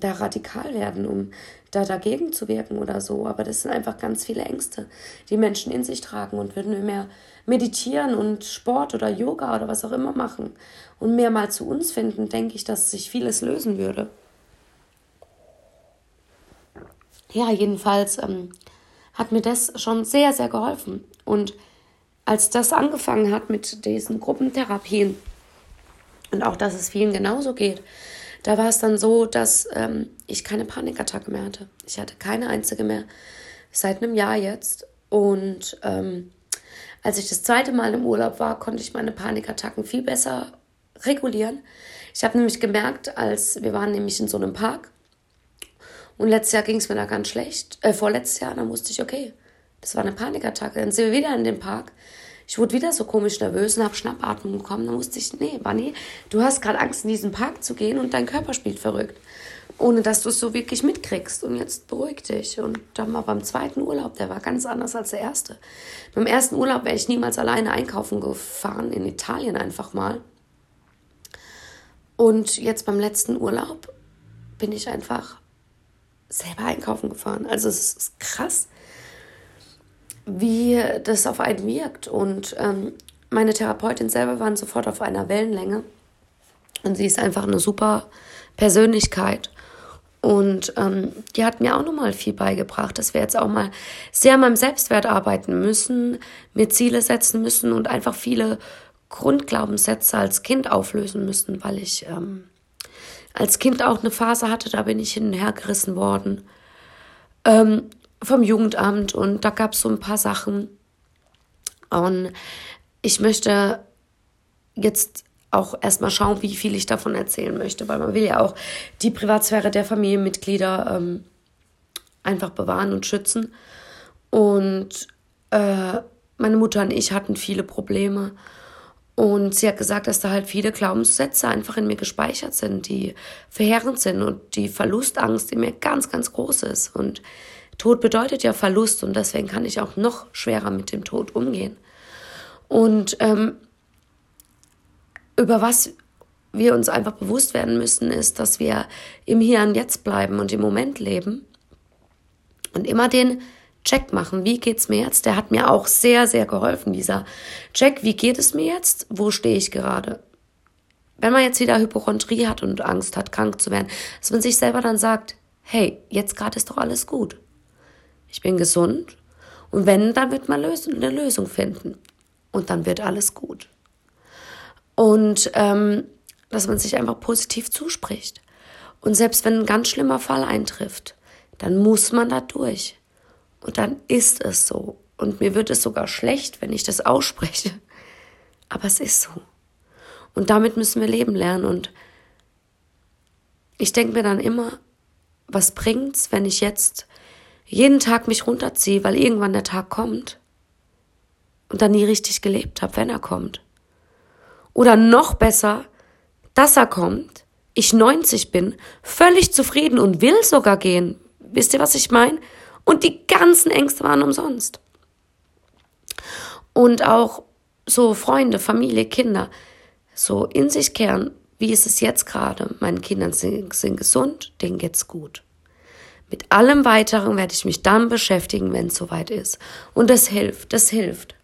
da radikal werden, um da dagegen zu wirken oder so. Aber das sind einfach ganz viele Ängste, die Menschen in sich tragen. Und würden wir mehr meditieren und Sport oder Yoga oder was auch immer machen und mehr mal zu uns finden, denke ich, dass sich vieles lösen würde. Ja, jedenfalls ähm, hat mir das schon sehr, sehr geholfen. Und als das angefangen hat mit diesen Gruppentherapien und auch, dass es vielen genauso geht, da war es dann so, dass ähm, ich keine Panikattacke mehr hatte. Ich hatte keine einzige mehr seit einem Jahr jetzt. Und ähm, als ich das zweite Mal im Urlaub war, konnte ich meine Panikattacken viel besser regulieren. Ich habe nämlich gemerkt, als wir waren nämlich in so einem Park und letztes Jahr ging es mir da ganz schlecht, äh, vorletztes Jahr, dann wusste ich, okay, das war eine Panikattacke. Dann sind wir wieder in den Park ich wurde wieder so komisch nervös und habe Schnappatmung bekommen. Dann wusste ich, nee, Bunny, du hast gerade Angst, in diesen Park zu gehen und dein Körper spielt verrückt. Ohne dass du es so wirklich mitkriegst. Und jetzt beruhig dich. Und dann war beim zweiten Urlaub, der war ganz anders als der erste. Beim ersten Urlaub wäre ich niemals alleine einkaufen gefahren, in Italien einfach mal. Und jetzt beim letzten Urlaub bin ich einfach selber einkaufen gefahren. Also es ist krass, wie das auf einen wirkt. Und ähm, meine Therapeutin selber waren sofort auf einer Wellenlänge. Und sie ist einfach eine super Persönlichkeit. Und ähm, die hat mir auch nochmal viel beigebracht, dass wir jetzt auch mal sehr an meinem Selbstwert arbeiten müssen, mir Ziele setzen müssen und einfach viele Grundglaubenssätze als Kind auflösen müssen, weil ich ähm, als Kind auch eine Phase hatte, da bin ich hin und her gerissen worden. Ähm, vom Jugendamt und da gab es so ein paar Sachen. Und ich möchte jetzt auch erstmal schauen, wie viel ich davon erzählen möchte, weil man will ja auch die Privatsphäre der Familienmitglieder ähm, einfach bewahren und schützen. Und äh, meine Mutter und ich hatten viele Probleme. Und sie hat gesagt, dass da halt viele Glaubenssätze einfach in mir gespeichert sind, die verheerend sind und die Verlustangst in mir ganz, ganz groß ist. Und Tod bedeutet ja Verlust und deswegen kann ich auch noch schwerer mit dem Tod umgehen. Und ähm, über was wir uns einfach bewusst werden müssen, ist, dass wir im Hier und Jetzt bleiben und im Moment leben und immer den Check machen. Wie geht's mir jetzt? Der hat mir auch sehr, sehr geholfen, dieser Check. Wie geht es mir jetzt? Wo stehe ich gerade? Wenn man jetzt wieder Hypochondrie hat und Angst hat, krank zu werden, dass man sich selber dann sagt, hey, jetzt gerade ist doch alles gut ich bin gesund und wenn, dann wird man eine Lösung finden und dann wird alles gut. Und ähm, dass man sich einfach positiv zuspricht. Und selbst wenn ein ganz schlimmer Fall eintrifft, dann muss man da durch. Und dann ist es so. Und mir wird es sogar schlecht, wenn ich das ausspreche. Aber es ist so. Und damit müssen wir leben lernen. Und ich denke mir dann immer, was bringt's, wenn ich jetzt jeden Tag mich runterziehe, weil irgendwann der Tag kommt und dann nie richtig gelebt habe, wenn er kommt. Oder noch besser, dass er kommt, ich 90 bin, völlig zufrieden und will sogar gehen. Wisst ihr, was ich meine? Und die ganzen Ängste waren umsonst. Und auch so Freunde, Familie, Kinder, so in sich kehren, wie ist es jetzt gerade? Meine Kinder sind, sind gesund, denen geht's gut. Mit allem Weiteren werde ich mich dann beschäftigen, wenn es soweit ist. Und das hilft, das hilft.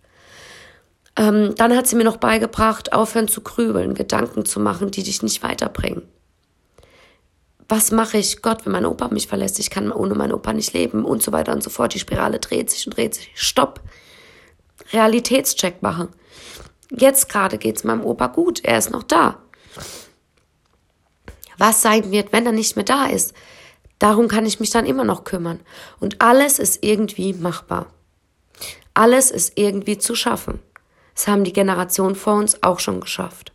Ähm, dann hat sie mir noch beigebracht, aufhören zu grübeln, Gedanken zu machen, die dich nicht weiterbringen. Was mache ich? Gott, wenn mein Opa mich verlässt, ich kann ohne meinen Opa nicht leben und so weiter und so fort. Die Spirale dreht sich und dreht sich. Stopp. Realitätscheck machen. Jetzt gerade geht es meinem Opa gut, er ist noch da. Was sein wird, wenn er nicht mehr da ist, darum kann ich mich dann immer noch kümmern. Und alles ist irgendwie machbar. Alles ist irgendwie zu schaffen. Das haben die Generationen vor uns auch schon geschafft.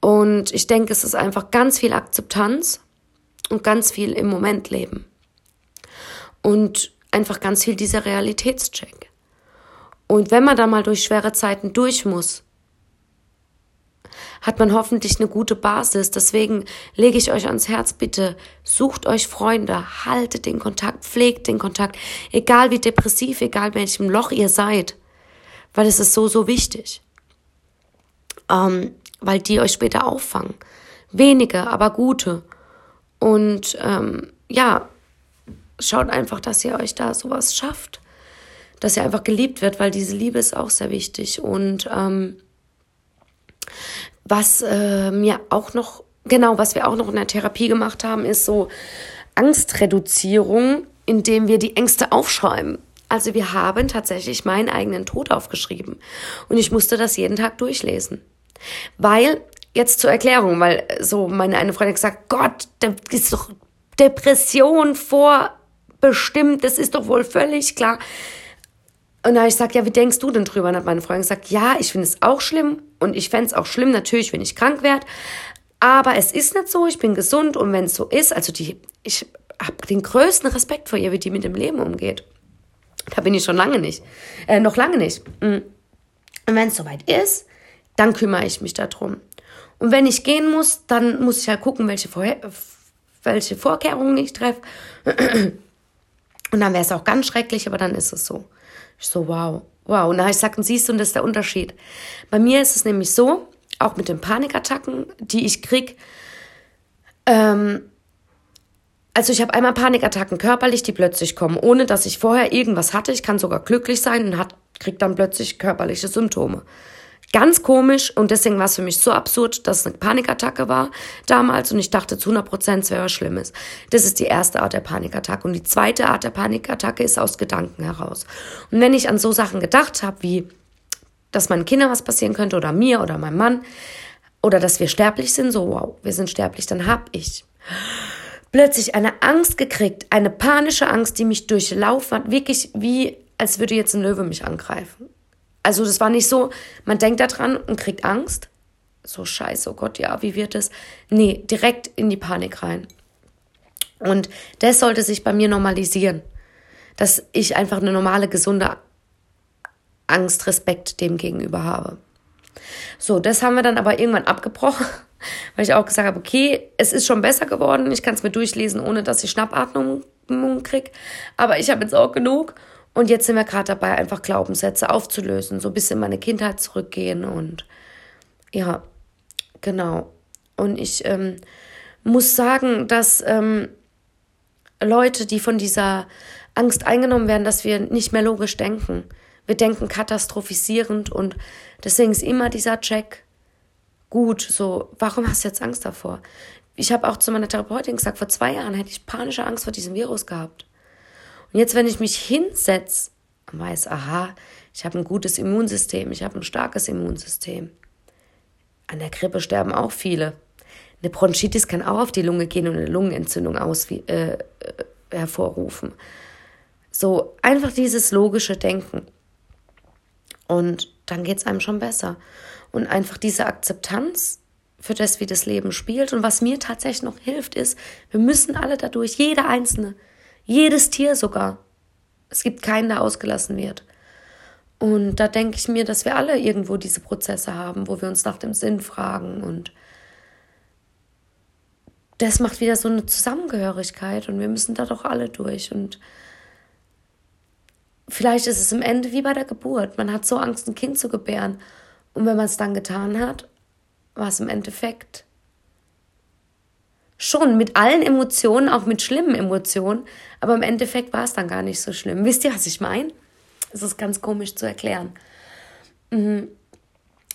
Und ich denke, es ist einfach ganz viel Akzeptanz und ganz viel im Moment leben. Und einfach ganz viel dieser Realitätscheck. Und wenn man da mal durch schwere Zeiten durch muss, hat man hoffentlich eine gute Basis. Deswegen lege ich euch ans Herz, bitte sucht euch Freunde, haltet den Kontakt, pflegt den Kontakt, egal wie depressiv, egal welchem Loch ihr seid, weil es ist so, so wichtig, ähm, weil die euch später auffangen. Wenige, aber gute. Und ähm, ja, schaut einfach, dass ihr euch da sowas schafft. Dass ihr einfach geliebt wird, weil diese Liebe ist auch sehr wichtig. Und ähm, was äh, mir auch noch, genau, was wir auch noch in der Therapie gemacht haben, ist so Angstreduzierung, indem wir die Ängste aufschreiben. Also wir haben tatsächlich meinen eigenen Tod aufgeschrieben. Und ich musste das jeden Tag durchlesen. Weil, jetzt zur Erklärung, weil so meine eine Freundin gesagt, Gott, da ist doch Depression vorbestimmt, das ist doch wohl völlig klar. Und da habe ich gesagt, ja, wie denkst du denn drüber? Und hat meine Freundin gesagt, ja, ich finde es auch schlimm und ich fände es auch schlimm, natürlich, wenn ich krank werde. Aber es ist nicht so, ich bin gesund und wenn es so ist, also die, ich habe den größten Respekt vor ihr, wie die mit dem Leben umgeht. Da bin ich schon lange nicht. Äh, noch lange nicht. Mm. Und wenn es soweit ist, dann kümmere ich mich darum. Und wenn ich gehen muss, dann muss ich halt gucken, welche, Vorher welche Vorkehrungen ich treffe. [CLEARS THROAT] Und dann wäre es auch ganz schrecklich, aber dann ist es so. Ich so, wow, wow. Und dann habe ich gesagt, und siehst du, und das ist der Unterschied. Bei mir ist es nämlich so, auch mit den Panikattacken, die ich krieg, ähm, also ich habe einmal Panikattacken körperlich, die plötzlich kommen, ohne dass ich vorher irgendwas hatte. Ich kann sogar glücklich sein und kriege dann plötzlich körperliche Symptome. Ganz komisch und deswegen war es für mich so absurd, dass es eine Panikattacke war damals und ich dachte zu 100 Prozent, es wäre was Schlimmes. Das ist die erste Art der Panikattacke und die zweite Art der Panikattacke ist aus Gedanken heraus. Und wenn ich an so Sachen gedacht habe, wie dass meinen Kindern was passieren könnte oder mir oder meinem Mann oder dass wir sterblich sind, so wow, wir sind sterblich, dann habe ich plötzlich eine Angst gekriegt, eine panische Angst, die mich durchlaufen hat, wirklich wie als würde jetzt ein Löwe mich angreifen. Also das war nicht so, man denkt da dran und kriegt Angst. So scheiße, oh Gott, ja, wie wird es? Nee, direkt in die Panik rein. Und das sollte sich bei mir normalisieren, dass ich einfach eine normale, gesunde Angst, Respekt dem gegenüber habe. So, das haben wir dann aber irgendwann abgebrochen, [LAUGHS] weil ich auch gesagt habe, okay, es ist schon besser geworden, ich kann es mir durchlesen, ohne dass ich Schnappatmung kriege, aber ich habe jetzt auch genug und jetzt sind wir gerade dabei, einfach Glaubenssätze aufzulösen, so bisschen in meine Kindheit zurückgehen und ja, genau. Und ich ähm, muss sagen, dass ähm, Leute, die von dieser Angst eingenommen werden, dass wir nicht mehr logisch denken. Wir denken katastrophisierend und deswegen ist immer dieser Check gut. So, warum hast du jetzt Angst davor? Ich habe auch zu meiner Therapeutin gesagt, vor zwei Jahren hätte ich panische Angst vor diesem Virus gehabt. Und jetzt, wenn ich mich hinsetze und weiß, aha, ich habe ein gutes Immunsystem, ich habe ein starkes Immunsystem. An der Grippe sterben auch viele. Eine Bronchitis kann auch auf die Lunge gehen und eine Lungenentzündung aus, äh, äh, hervorrufen. So einfach dieses logische Denken. Und dann geht es einem schon besser. Und einfach diese Akzeptanz für das, wie das Leben spielt. Und was mir tatsächlich noch hilft, ist, wir müssen alle dadurch, jeder Einzelne, jedes Tier sogar. Es gibt keinen, der ausgelassen wird. Und da denke ich mir, dass wir alle irgendwo diese Prozesse haben, wo wir uns nach dem Sinn fragen und das macht wieder so eine Zusammengehörigkeit und wir müssen da doch alle durch und vielleicht ist es im Ende wie bei der Geburt. Man hat so Angst, ein Kind zu gebären und wenn man es dann getan hat, war es im Endeffekt schon mit allen Emotionen, auch mit schlimmen Emotionen, aber im Endeffekt war es dann gar nicht so schlimm. Wisst ihr, was ich meine? Es ist ganz komisch zu erklären. Mhm.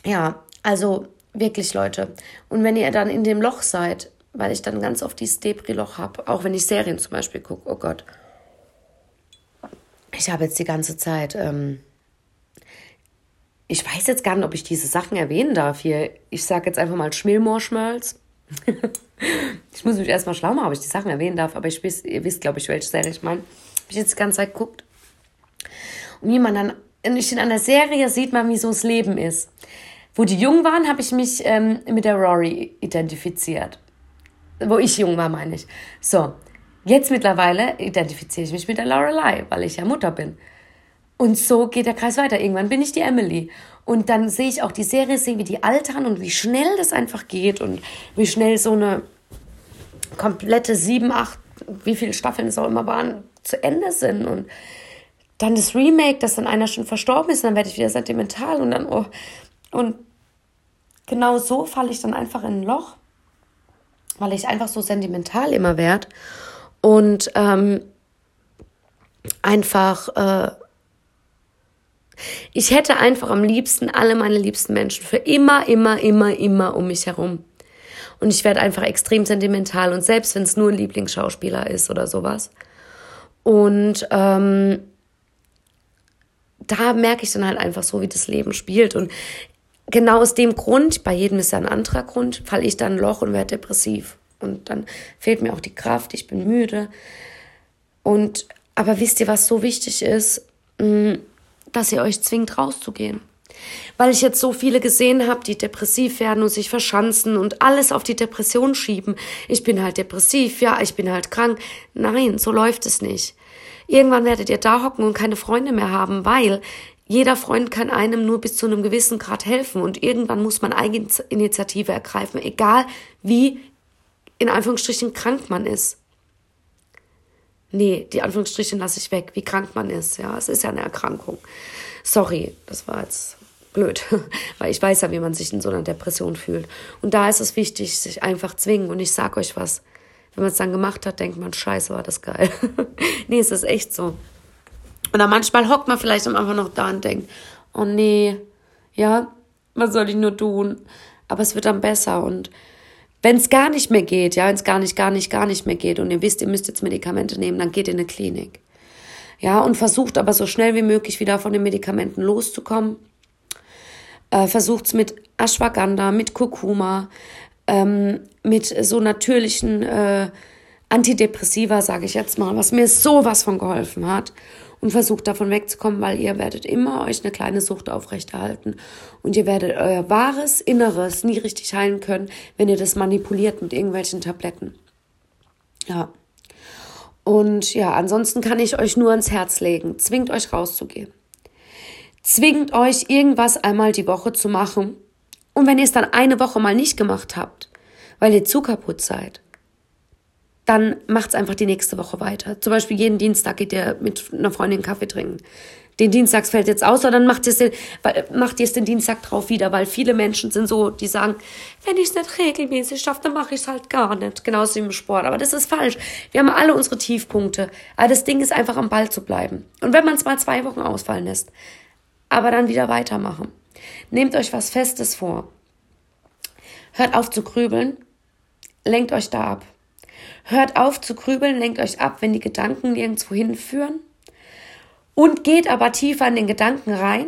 Ja, also wirklich, Leute. Und wenn ihr dann in dem Loch seid, weil ich dann ganz oft dieses Depri-Loch habe, auch wenn ich Serien zum Beispiel gucke, oh Gott. Ich habe jetzt die ganze Zeit, ähm, ich weiß jetzt gar nicht, ob ich diese Sachen erwähnen darf hier. Ich sage jetzt einfach mal Schmilmorschmölz. [LAUGHS] ich muss mich erstmal schlau machen, ob ich die Sachen erwähnen darf, aber ich weiß, ihr wisst, glaube ich, welche Serie ich meine. Habe ich jetzt die ganze Zeit geguckt. Und wie man dann in einer Serie sieht man, wie so das Leben ist. Wo die jung waren, habe ich mich ähm, mit der Rory identifiziert. Wo ich jung war, meine ich. So, jetzt mittlerweile identifiziere ich mich mit der Lorelei, weil ich ja Mutter bin. Und so geht der Kreis weiter. Irgendwann bin ich die Emily. Und dann sehe ich auch die Serie, sehe, wie die altern und wie schnell das einfach geht und wie schnell so eine komplette sieben, acht, wie viele Staffeln es auch immer waren, zu Ende sind. Und dann das Remake, dass dann einer schon verstorben ist, dann werde ich wieder sentimental und dann, oh. Und genau so falle ich dann einfach in ein Loch, weil ich einfach so sentimental immer werde und ähm, einfach. Äh, ich hätte einfach am liebsten alle meine liebsten Menschen für immer, immer, immer, immer um mich herum. Und ich werde einfach extrem sentimental und selbst wenn es nur ein Lieblingsschauspieler ist oder sowas. Und ähm, da merke ich dann halt einfach so, wie das Leben spielt. Und genau aus dem Grund, bei jedem ist ja ein anderer Grund, falle ich dann ein Loch und werde depressiv. Und dann fehlt mir auch die Kraft, ich bin müde. Und aber wisst ihr, was so wichtig ist? Mm, dass ihr euch zwingt, rauszugehen. Weil ich jetzt so viele gesehen habe, die depressiv werden und sich verschanzen und alles auf die Depression schieben. Ich bin halt depressiv, ja, ich bin halt krank. Nein, so läuft es nicht. Irgendwann werdet ihr da hocken und keine Freunde mehr haben, weil jeder Freund kann einem nur bis zu einem gewissen Grad helfen und irgendwann muss man Eigeninitiative ergreifen, egal wie in Anführungsstrichen krank man ist. Nee, die Anführungsstriche lasse ich weg, wie krank man ist. Ja, es ist ja eine Erkrankung. Sorry, das war jetzt blöd, [LAUGHS] weil ich weiß ja, wie man sich in so einer Depression fühlt. Und da ist es wichtig, sich einfach zwingen. Und ich sag euch was, wenn man es dann gemacht hat, denkt man, scheiße, war das geil. [LAUGHS] nee, es ist echt so. Und dann manchmal hockt man vielleicht einfach noch da und denkt, oh nee, ja, was soll ich nur tun? Aber es wird dann besser und wenn es gar nicht mehr geht, ja, wenn es gar nicht, gar nicht, gar nicht mehr geht und ihr wisst, ihr müsst jetzt Medikamente nehmen, dann geht in eine Klinik. Ja, und versucht aber so schnell wie möglich wieder von den Medikamenten loszukommen. Äh, versucht es mit Ashwagandha, mit Kurkuma, ähm, mit so natürlichen äh, Antidepressiva, sage ich jetzt mal, was mir sowas von geholfen hat und versucht davon wegzukommen, weil ihr werdet immer euch eine kleine Sucht aufrechterhalten und ihr werdet euer wahres Inneres nie richtig heilen können, wenn ihr das manipuliert mit irgendwelchen Tabletten. Ja. Und ja, ansonsten kann ich euch nur ans Herz legen, zwingt euch rauszugehen. Zwingt euch irgendwas einmal die Woche zu machen. Und wenn ihr es dann eine Woche mal nicht gemacht habt, weil ihr zu kaputt seid, dann macht's einfach die nächste Woche weiter. Zum Beispiel jeden Dienstag geht ihr mit einer Freundin Kaffee trinken. Den Dienstags fällt jetzt aus, oder dann macht ihr es den, macht ihr es den Dienstag drauf wieder, weil viele Menschen sind so, die sagen, wenn ich es nicht regelmäßig schaffe, dann mache ich es halt gar nicht. Genauso wie im Sport. Aber das ist falsch. Wir haben alle unsere Tiefpunkte. Aber das Ding ist einfach am Ball zu bleiben. Und wenn man es mal zwei Wochen ausfallen lässt, aber dann wieder weitermachen. Nehmt euch was Festes vor. Hört auf zu grübeln. Lenkt euch da ab. Hört auf zu grübeln, lenkt euch ab, wenn die Gedanken nirgendwo hinführen. Und geht aber tiefer in den Gedanken rein,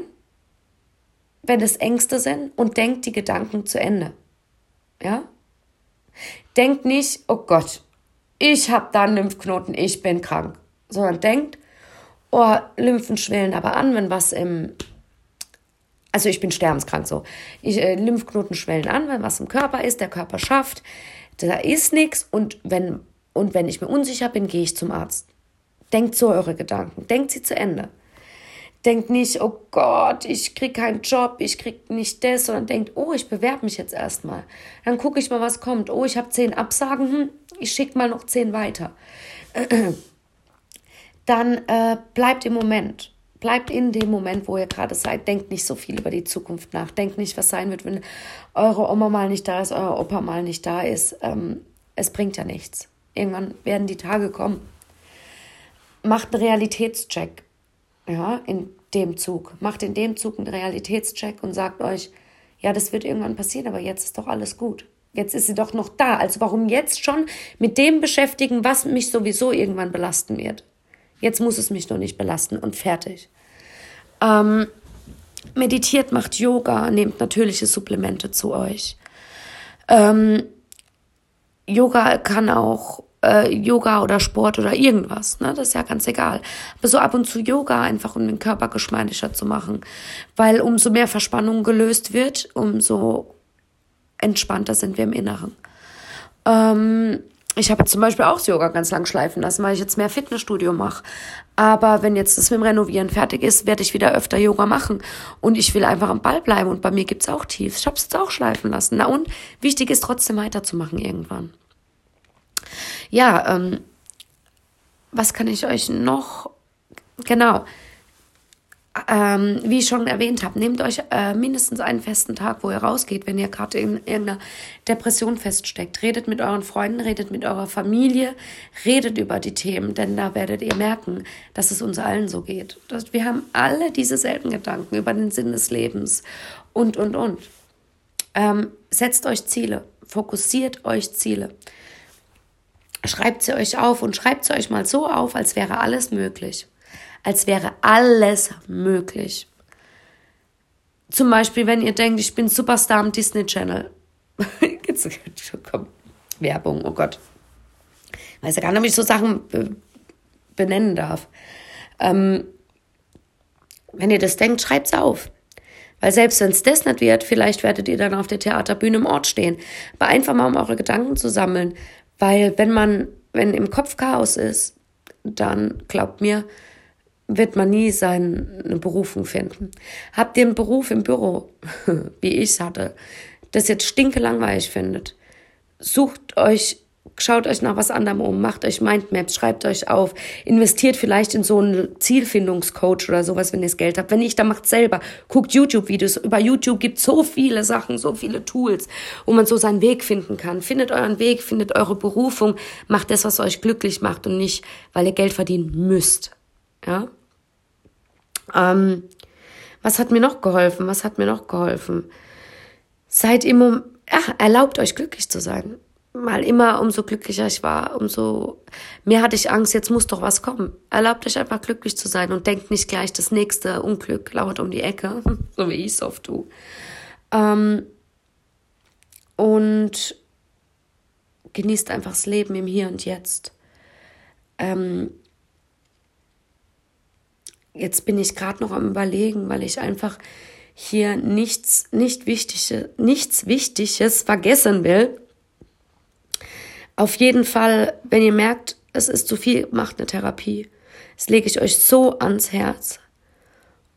wenn es Ängste sind, und denkt die Gedanken zu Ende. Ja? Denkt nicht, oh Gott, ich habe da einen Lymphknoten, ich bin krank. Sondern denkt, oh, Lymphen schwellen aber an, wenn was im also ich bin sterbenskrank so. Ich, äh, Lymphknoten schwellen an, wenn was im Körper ist, der Körper schafft, da ist nichts und wenn, und wenn ich mir unsicher bin, gehe ich zum Arzt. Denkt so eure Gedanken, denkt sie zu Ende. Denkt nicht, oh Gott, ich krieg keinen Job, ich krieg nicht das, sondern denkt, oh, ich bewerbe mich jetzt erstmal. Dann gucke ich mal, was kommt. Oh, ich habe zehn Absagen, hm, ich schicke mal noch zehn weiter. [CLEARS THROAT] Dann äh, bleibt im Moment. Bleibt in dem Moment, wo ihr gerade seid. Denkt nicht so viel über die Zukunft nach. Denkt nicht, was sein wird, wenn eure Oma mal nicht da ist, euer Opa mal nicht da ist. Ähm, es bringt ja nichts. Irgendwann werden die Tage kommen. Macht einen Realitätscheck. Ja, in dem Zug. Macht in dem Zug einen Realitätscheck und sagt euch, ja, das wird irgendwann passieren, aber jetzt ist doch alles gut. Jetzt ist sie doch noch da. Also warum jetzt schon mit dem beschäftigen, was mich sowieso irgendwann belasten wird? Jetzt muss es mich nur nicht belasten und fertig. Ähm, meditiert, macht Yoga, nehmt natürliche Supplemente zu euch. Ähm, Yoga kann auch äh, Yoga oder Sport oder irgendwas, ne? Das ist ja ganz egal. Aber so ab und zu Yoga einfach, um den Körper geschmeidiger zu machen. Weil umso mehr Verspannung gelöst wird, umso entspannter sind wir im Inneren. Ähm, ich habe zum Beispiel auch das Yoga ganz lang schleifen lassen, weil ich jetzt mehr Fitnessstudio mache. Aber wenn jetzt das mit dem Renovieren fertig ist, werde ich wieder öfter Yoga machen. Und ich will einfach am Ball bleiben. Und bei mir gibt's auch Tiefs. Ich habe es jetzt auch schleifen lassen. Na und wichtig ist trotzdem weiterzumachen irgendwann. Ja, ähm, was kann ich euch noch? Genau ähm, wie ich schon erwähnt habe, nehmt euch äh, mindestens einen festen Tag, wo ihr rausgeht, wenn ihr gerade in irgendeiner Depression feststeckt. Redet mit euren Freunden, redet mit eurer Familie, redet über die Themen, denn da werdet ihr merken, dass es uns allen so geht. Dass wir haben alle diese selben Gedanken über den Sinn des Lebens und, und, und. Ähm, setzt euch Ziele, fokussiert euch Ziele. Schreibt sie euch auf und schreibt sie euch mal so auf, als wäre alles möglich als wäre alles möglich. Zum Beispiel, wenn ihr denkt, ich bin Superstar am Disney Channel. [LAUGHS] Werbung, oh Gott. Ich weiß ja gar nicht, ob ich so Sachen benennen darf. Ähm, wenn ihr das denkt, schreibt es auf. Weil selbst wenn es das nicht wird, vielleicht werdet ihr dann auf der Theaterbühne im Ort stehen. Aber einfach mal, um eure Gedanken zu sammeln. Weil wenn man, wenn im Kopf Chaos ist, dann glaubt mir, wird man nie seine Berufung finden. Habt ihr einen Beruf im Büro, [LAUGHS] wie ich es hatte, das jetzt stinkelangweilig findet, sucht euch, schaut euch nach was anderem um, macht euch Mindmaps, schreibt euch auf, investiert vielleicht in so einen Zielfindungscoach oder sowas, wenn ihr das Geld habt. Wenn nicht, dann macht selber. Guckt YouTube-Videos. Über YouTube gibt so viele Sachen, so viele Tools, wo man so seinen Weg finden kann. Findet euren Weg, findet eure Berufung, macht das, was euch glücklich macht und nicht, weil ihr Geld verdienen müsst. Ja. Ähm, was hat mir noch geholfen? Was hat mir noch geholfen? Seid immer, ja, erlaubt euch glücklich zu sein. Mal immer, umso glücklicher ich war, umso mehr hatte ich Angst, jetzt muss doch was kommen. Erlaubt euch einfach glücklich zu sein und denkt nicht gleich, das nächste Unglück lauert um die Ecke, [LAUGHS] so wie ich es oft tue. Ähm, und genießt einfach das Leben im Hier und Jetzt. Ähm, jetzt bin ich gerade noch am Überlegen, weil ich einfach hier nichts, nicht Wichtiges, nichts Wichtiges vergessen will. Auf jeden Fall, wenn ihr merkt, es ist zu viel, macht eine Therapie. Das lege ich euch so ans Herz.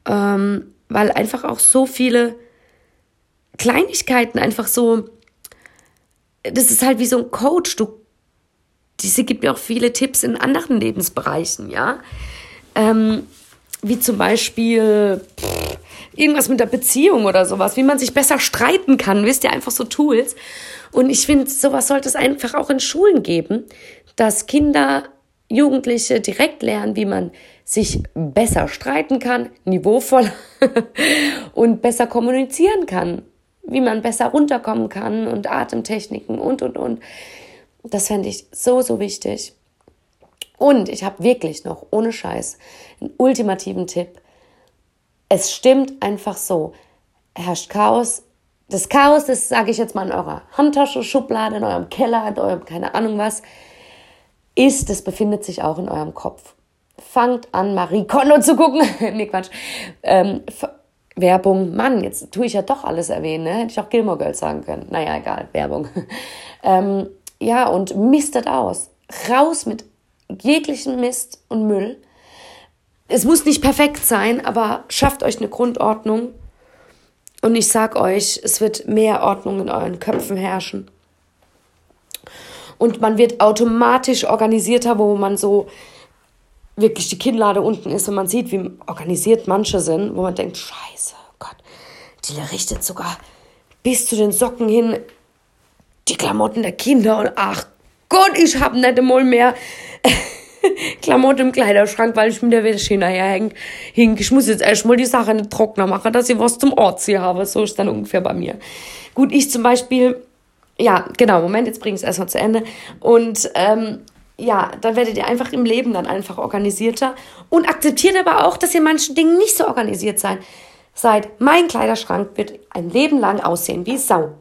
Ähm, weil einfach auch so viele Kleinigkeiten einfach so, das ist halt wie so ein Coach. Du, diese gibt mir auch viele Tipps in anderen Lebensbereichen, ja. Ähm, wie zum Beispiel pff, irgendwas mit der Beziehung oder sowas, wie man sich besser streiten kann, wisst ihr, einfach so Tools. Und ich finde, sowas sollte es einfach auch in Schulen geben, dass Kinder, Jugendliche direkt lernen, wie man sich besser streiten kann, niveauvoll [LAUGHS] und besser kommunizieren kann, wie man besser runterkommen kann und Atemtechniken und, und, und. Das fände ich so, so wichtig. Und ich habe wirklich noch, ohne Scheiß, einen ultimativen Tipp. Es stimmt einfach so. Herrscht Chaos. Das Chaos, das sage ich jetzt mal in eurer Handtasche, Schublade, in eurem Keller, in eurem keine Ahnung was, ist, das befindet sich auch in eurem Kopf. Fangt an, Marie Kondo zu gucken. [LAUGHS] nee, Quatsch. Ähm, Werbung, Mann, jetzt tue ich ja doch alles erwähnen, ne? Hätte ich auch Gilmore Girls sagen können. Naja, egal, Werbung. [LAUGHS] ähm, ja, und mistet aus. Raus mit jeglichen Mist und Müll. Es muss nicht perfekt sein, aber schafft euch eine Grundordnung. Und ich sag euch, es wird mehr Ordnung in euren Köpfen herrschen. Und man wird automatisch organisierter, wo man so wirklich die Kinnlade unten ist und man sieht, wie organisiert manche sind, wo man denkt, scheiße, Gott, die richtet sogar bis zu den Socken hin die Klamotten der Kinder und ach Gott, ich hab nicht einmal mehr [LAUGHS] Klamotten im Kleiderschrank, weil ich mit der Wäsche hinterher hing. Ich muss jetzt erstmal die Sache nicht trockener machen, dass ich was zum hier habe. So ist dann ungefähr bei mir. Gut, ich zum Beispiel, ja, genau, Moment, jetzt bringe ich es erstmal zu Ende. Und ähm, ja, dann werdet ihr einfach im Leben dann einfach organisierter und akzeptiert aber auch, dass ihr manchen Dingen nicht so organisiert seid. seid, mein Kleiderschrank wird ein Leben lang aussehen wie Sau.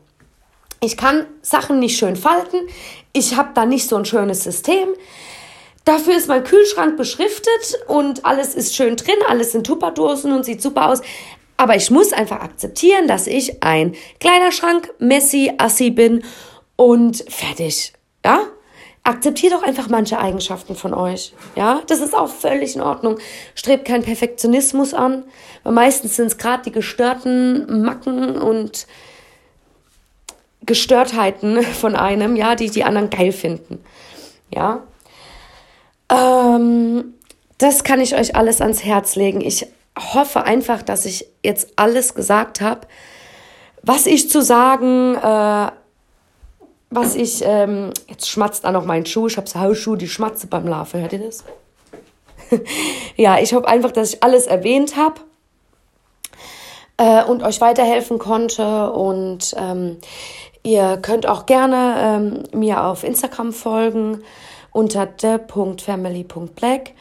Ich kann Sachen nicht schön falten. Ich habe da nicht so ein schönes System. Dafür ist mein Kühlschrank beschriftet und alles ist schön drin, alles sind Tupperdosen und sieht super aus. Aber ich muss einfach akzeptieren, dass ich ein Kleiderschrank Messi Assi bin und fertig. Ja? Akzeptiert doch einfach manche Eigenschaften von euch. Ja, das ist auch völlig in Ordnung. Strebt keinen Perfektionismus an, weil meistens sind es gerade die gestörten Macken und Gestörtheiten [LAUGHS] von einem, ja, die die anderen geil finden. Ja. Ähm, das kann ich euch alles ans Herz legen. Ich hoffe einfach, dass ich jetzt alles gesagt habe, was ich zu sagen, äh, was ich, ähm, jetzt schmatzt da noch mein Schuh, ich habe so Hausschuhe, die schmatze beim Laufen, hört ihr das? [LAUGHS] ja, ich hoffe einfach, dass ich alles erwähnt habe äh, und euch weiterhelfen konnte. Und ähm, Ihr könnt auch gerne ähm, mir auf Instagram folgen unter de.family.black.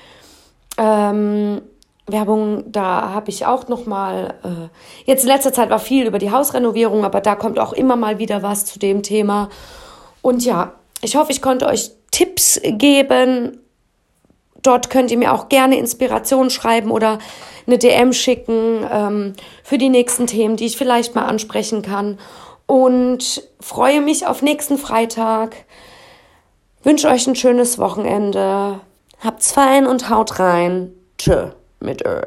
Ähm, Werbung, da habe ich auch noch mal. Äh, jetzt in letzter Zeit war viel über die Hausrenovierung, aber da kommt auch immer mal wieder was zu dem Thema. Und ja, ich hoffe, ich konnte euch Tipps geben. Dort könnt ihr mir auch gerne Inspiration schreiben oder eine DM schicken ähm, für die nächsten Themen, die ich vielleicht mal ansprechen kann und freue mich auf nächsten Freitag. Wünsche euch ein schönes Wochenende. Habt's fein und haut rein. Tschö mit Ö.